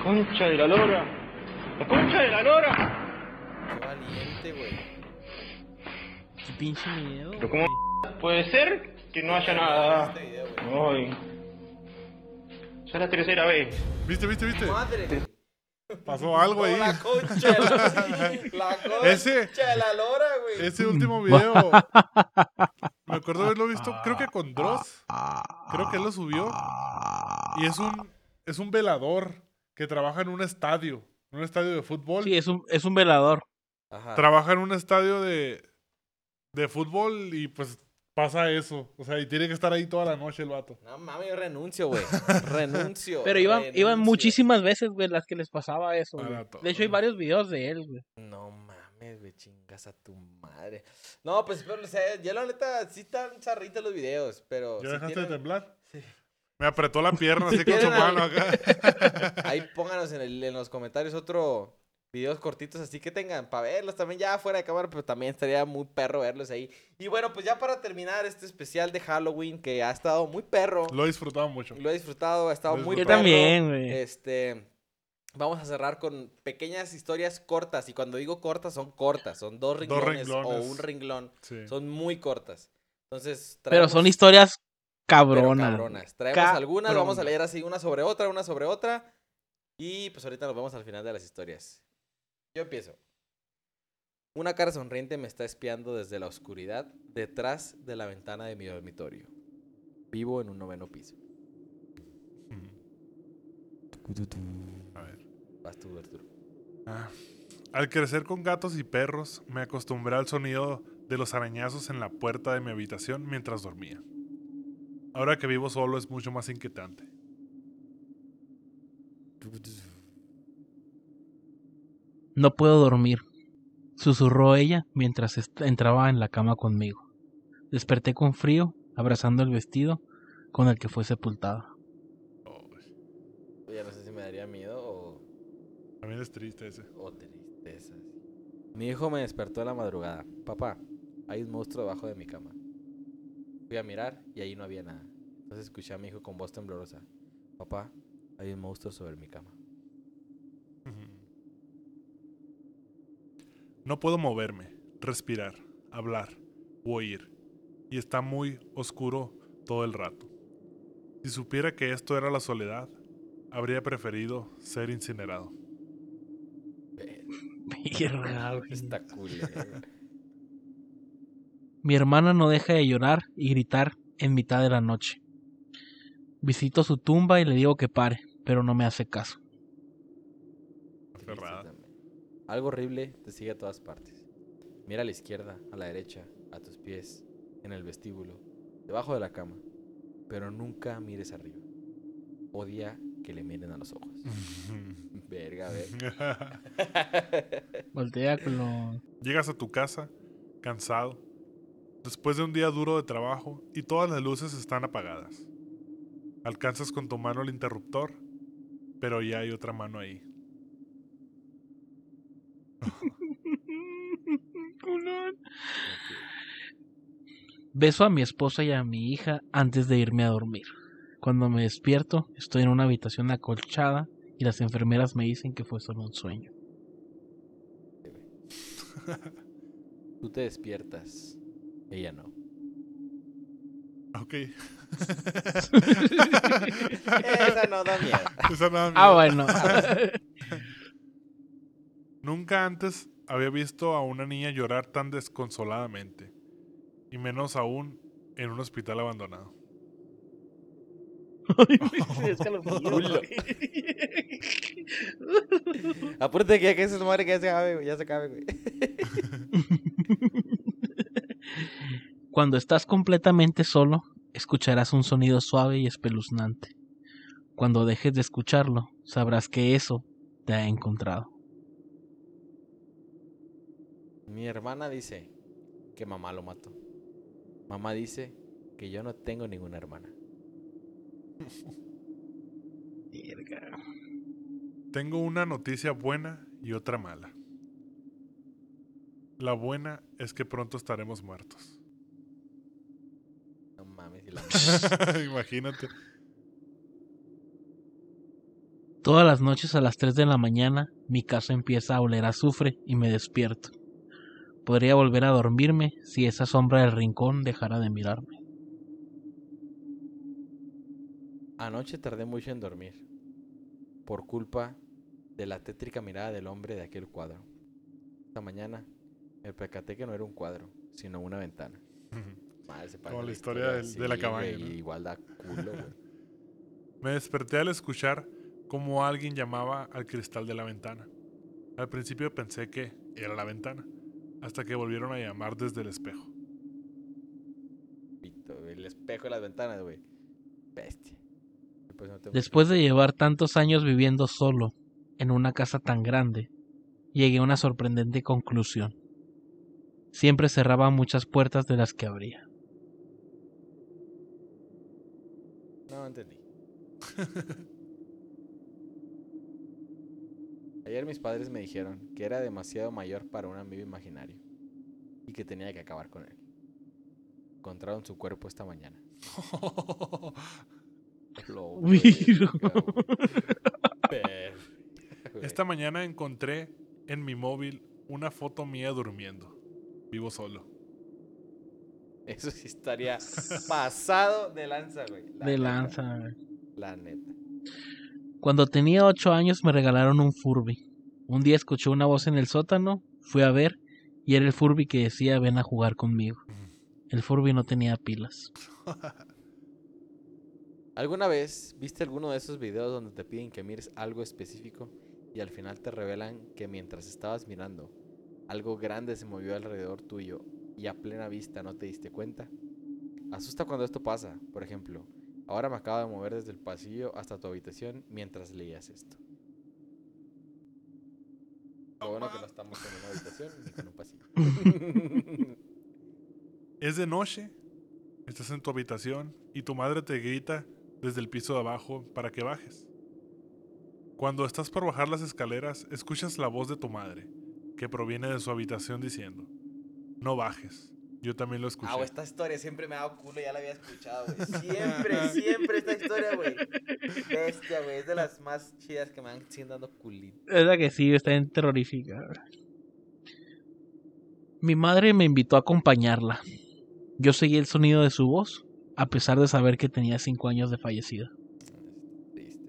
Concha de la lora. La concha de la lora. Qué valiente, güey. Qué pinche miedo. Pero cómo puede ser que no haya nada. Ay. Ya es la tercera vez. ¿Viste, viste, viste? Madre. Pasó algo ahí. No, la concha. de la- La concha Ese- de la lora, güey. Ese último video. Me acuerdo haberlo visto, creo que con Dross. Creo que él lo subió. Y es un, es un velador que trabaja en un estadio. En un estadio de fútbol. Sí, es un, es un velador. Ajá. Trabaja en un estadio de, de fútbol y pues pasa eso. O sea, y tiene que estar ahí toda la noche el vato. No mames, yo renuncio, güey. Renuncio. Pero iban, muchísimas veces, güey, las que les pasaba eso. De hecho, hay varios videos de él, güey. No mames, güey, chingas a tu madre. No, pues, pero, o sea, ya la neta, sí están zarritas los videos, pero. ¿Ya si dejaste tienen- de temblar? Me apretó la pierna así con su mano acá. Ahí pónganos en, el- en los comentarios otro videos cortitos así que tengan para verlos también ya fuera de cámara, pero también estaría muy perro verlos ahí. Y bueno, pues ya para terminar este especial de Halloween que ha estado muy perro. Lo he disfrutado mucho. Lo he disfrutado, ha estado muy Yo perro. también, güey. Este, vamos a cerrar con pequeñas historias cortas. Y cuando digo cortas, son cortas. Son dos Dos renglones, renglones. o un renglón. Sí. Son muy cortas. Entonces, Pero traemos- son historias pero cabronas. Traemos algunas, vamos a leer así una sobre otra, una sobre otra. Y pues ahorita nos vemos al final de las historias. Yo empiezo. Una cara sonriente me está espiando desde la oscuridad detrás de la ventana de mi dormitorio. Vivo en un noveno piso. A ver. Vas tú, Arturo. Ah. Al crecer con gatos y perros, me acostumbré al sonido de los arañazos en la puerta de mi habitación mientras dormía. Ahora que vivo solo es mucho más inquietante. No puedo dormir. susurró ella mientras entraba en la cama conmigo. Desperté con frío, abrazando el vestido con el que fue sepultada. Ya no sé si me daría miedo o, También es triste ese. o tristeza. Mi hijo me despertó en la madrugada. Papá, hay un monstruo debajo de mi cama. Fui a mirar y ahí no había nada. Entonces escuché a mi hijo con voz temblorosa. Papá, hay un monstruo sobre mi cama. No puedo moverme, respirar, hablar u oír. Y está muy oscuro todo el rato. Si supiera que esto era la soledad, habría preferido ser incinerado. Está culero. Mi hermana no deja de llorar y gritar en mitad de la noche. Visito su tumba y le digo que pare, pero no me hace caso. Algo horrible te sigue a todas partes. Mira a la izquierda, a la derecha, a tus pies, en el vestíbulo, debajo de la cama. Pero nunca mires arriba. Odia que le miren a los ojos. Verga, a ver. Voltea con lo... Llegas a tu casa, cansado, después de un día duro de trabajo y todas las luces están apagadas. Alcanzas con tu mano el interruptor, pero ya hay otra mano ahí. Beso a mi esposa y a mi hija antes de irme a dormir. Cuando me despierto, estoy en una habitación acolchada y las enfermeras me dicen que fue solo un sueño. Tú te despiertas. Ella no. Ok. Esa no da miedo. Esa no da Ah, miedo. bueno. Nunca antes había visto a una niña llorar tan desconsoladamente. Y menos aún en un hospital abandonado. Apúrate que ya que se muere, que ya se acabe, güey. Ya se acabe, güey. Cuando estás completamente solo, escucharás un sonido suave y espeluznante. Cuando dejes de escucharlo, sabrás que eso te ha encontrado. Mi hermana dice que mamá lo mató. Mamá dice que yo no tengo ninguna hermana. Tengo una noticia buena y otra mala. La buena es que pronto estaremos muertos. No mames. y la- Imagínate. Todas las noches a las 3 de la mañana, mi casa empieza a oler a azufre y me despierto. Podría volver a dormirme si esa sombra del rincón dejara de mirarme. Anoche tardé mucho en dormir. Por culpa de la tétrica mirada del hombre de aquel cuadro. Esta mañana me percaté que no era un cuadro, sino una ventana. Madre, se Como la historia del- de la cabaña. Igual da culo, güey. Me desperté al escuchar cómo alguien llamaba al cristal de la ventana. Al principio pensé que era la ventana, hasta que volvieron a llamar desde el espejo. El espejo de las ventanas, güey. Bestia. Pues no Después de llevar tantos años viviendo solo en una casa tan grande, llegué a una sorprendente conclusión. Siempre cerraba muchas puertas de las que abría. No entendí. Ayer mis padres me dijeron que era demasiado mayor para un amigo imaginario y que tenía que acabar con él. Encontraron su cuerpo esta mañana. Lo. Esta mañana encontré en mi móvil una foto mía durmiendo. Vivo solo. Eso sí estaría pasado de lanza, güey. La De neta, lanza. La neta. Cuando tenía ocho años me regalaron un Furby. Un día escuché una voz en el sótano, fui a ver y era el Furby que decía ven a jugar conmigo. El Furby no tenía pilas. ¿Alguna vez viste alguno de esos videos donde te piden que mires algo específico y al final te revelan que mientras estabas mirando, algo grande se movió alrededor tuyo y a plena vista no te diste cuenta? Asusta cuando esto pasa. Por ejemplo, ahora me acabo de mover desde el pasillo hasta tu habitación mientras leías esto. Es de noche, estás en tu habitación y tu madre te grita desde el piso de abajo para que bajes. Cuando estás por bajar las escaleras, escuchas la voz de tu madre, que proviene de su habitación diciendo, no bajes. Yo también lo escuché. Ah, esta historia siempre me ha dado culo, ya la había escuchado, güey. Siempre, siempre esta historia, güey. Bestia, güey. Es de las más chidas que me han siguen dando culito. Es la que sí, está en terrorífica. Mi madre me invitó a acompañarla. Yo seguí el sonido de su voz, a pesar de saber que tenía cinco años de fallecida. Triste.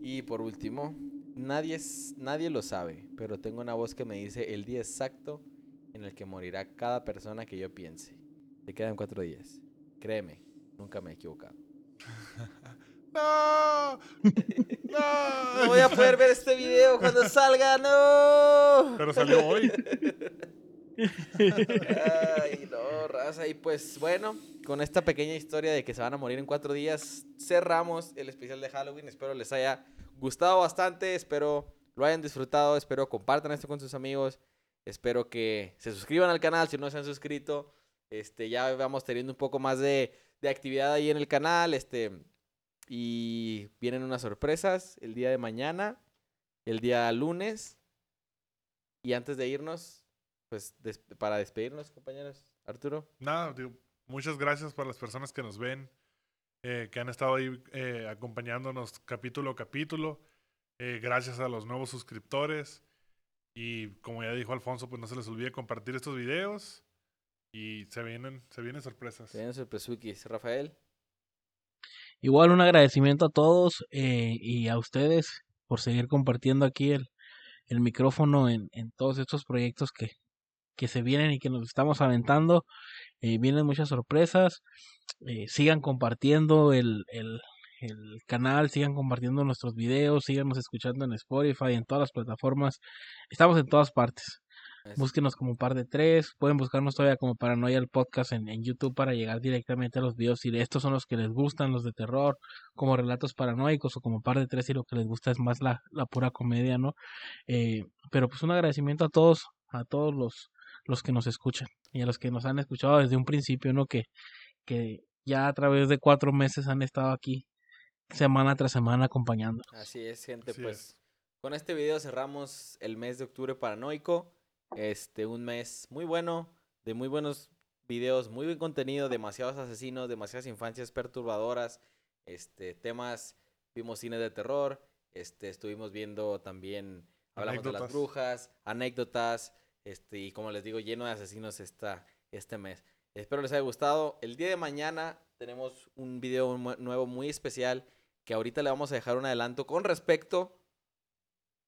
Y por último, nadie, es- nadie lo sabe, pero tengo una voz que me dice el día exacto en el que morirá cada persona que yo piense. Te quedan cuatro días. Créeme, nunca me he equivocado. ¡No! No voy a poder ver este video cuando salga, no. Pero salió hoy. Ay, no, raza. Y pues bueno, con esta pequeña historia de que se van a morir en cuatro días, cerramos el especial de Halloween. Espero les haya gustado bastante. Espero lo hayan disfrutado. Espero compartan esto con sus amigos. Espero que se suscriban al canal si no se han suscrito. Este, ya vamos teniendo un poco más de, de actividad ahí en el canal. Este, y vienen unas sorpresas el día de mañana, el día lunes. Y antes de irnos, pues para despedirnos, compañeros. Arturo. Nada, digo, muchas gracias para las personas que nos ven, eh, que han estado ahí eh, acompañándonos capítulo a capítulo. Eh, gracias a los nuevos suscriptores. Y como ya dijo Alfonso, pues no se les olvide compartir estos videos. Y se vienen, se vienen sorpresas. Se vienen sorpresukis. Rafael. Igual un agradecimiento a todos eh, y a ustedes por seguir compartiendo aquí el, el micrófono en, en todos estos proyectos que, que se vienen y que nos estamos aventando. Eh, vienen muchas sorpresas. Eh, sigan compartiendo el, el, el canal, sigan compartiendo nuestros videos, síganos escuchando en Spotify, en todas las plataformas. Estamos en todas partes. Es- Búsquenos como par de tres. Pueden buscarnos todavía como Paranoia el podcast en, en YouTube para llegar directamente a los videos. Si estos son los que les gustan, los de terror, como relatos paranoicos o como par de tres, y lo que les gusta es más la, la pura comedia, ¿no? Eh, pero pues un agradecimiento a todos, a todos los, los que nos escuchan y a los que nos han escuchado desde un principio, ¿no? Que, que ya a través de cuatro meses han estado aquí semana tras semana acompañando. Así es, gente. Así pues es. con este video cerramos el mes de octubre paranoico. Este, un mes muy bueno, de muy buenos videos, muy buen contenido, demasiados asesinos, demasiadas infancias perturbadoras, este, temas, vimos cine de terror, este, estuvimos viendo también, hablamos de las Anécdotas. brujas, anécdotas, este, y como les digo, lleno de asesinos esta, este mes. Espero les haya gustado. El día de mañana tenemos un video nuevo muy especial que ahorita le vamos a dejar un adelanto con respecto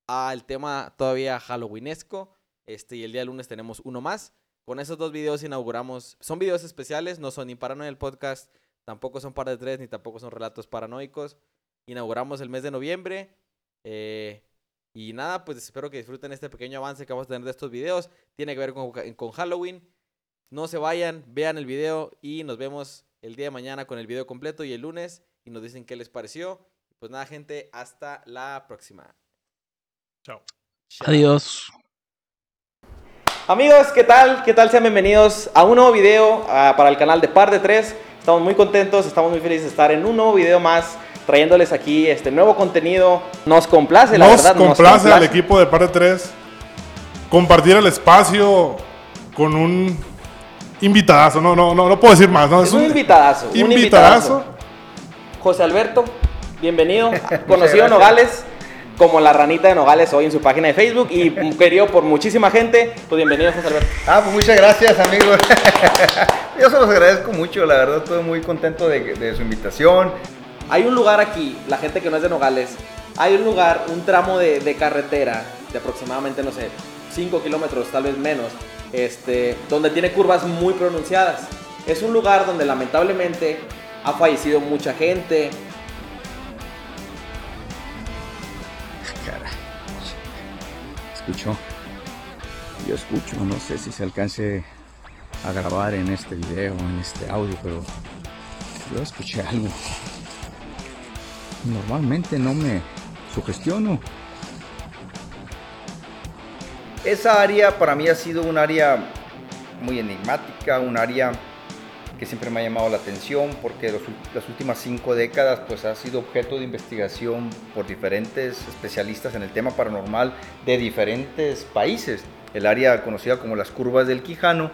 al tema todavía halloweenesco. Este, y el día lunes tenemos uno más. Con esos dos videos inauguramos. Son videos especiales, no son ni Paranoia el podcast, tampoco son par de tres, ni tampoco son relatos paranoicos. Inauguramos el mes de noviembre. eh, y nada, pues espero que disfruten este pequeño avance que vamos a tener de estos videos. Tiene que ver con, con Halloween. No se vayan, vean el video y nos vemos el día de mañana con el video completo y el lunes y nos dicen qué les pareció. Pues nada, gente, hasta la próxima. Chao. Chao. Adiós. Amigos, ¿qué tal? ¿Qué tal? Sean bienvenidos a un nuevo video ah, para el canal de Par de Tres. Estamos muy contentos, estamos muy felices de estar en un nuevo video más, trayéndoles aquí este nuevo contenido. Nos complace, la Nos verdad. complace al equipo de Par de Tres compartir el espacio con un invitadazo. No, no, no, no puedo decir más. ¿no? Es un invitadazo. Un invitadazo. José Alberto, bienvenido. Conocido en Nogales como la ranita de Nogales hoy en su página de Facebook y querido por muchísima gente. Pues bienvenido, José Alberto. Ah, pues muchas gracias, amigos. Yo se los agradezco mucho, la verdad, estoy muy contento de, de su invitación. Hay un lugar aquí, la gente que no es de Nogales, hay un lugar, un tramo de, de carretera de aproximadamente, no sé, 5 kilómetros, tal vez menos, este, donde tiene curvas muy pronunciadas. Es un lugar donde lamentablemente ha fallecido mucha gente. Cara. Escucho. Yo escucho, no sé si se alcance a grabar en este video, en este audio, pero yo escuché algo. Normalmente no me sugestiono. Esa área para mí ha sido un área muy enigmática, un área que siempre me ha llamado la atención porque las últimas cinco décadas pues ha sido objeto de investigación por diferentes especialistas en el tema paranormal de diferentes países. El área conocida como las curvas del Quijano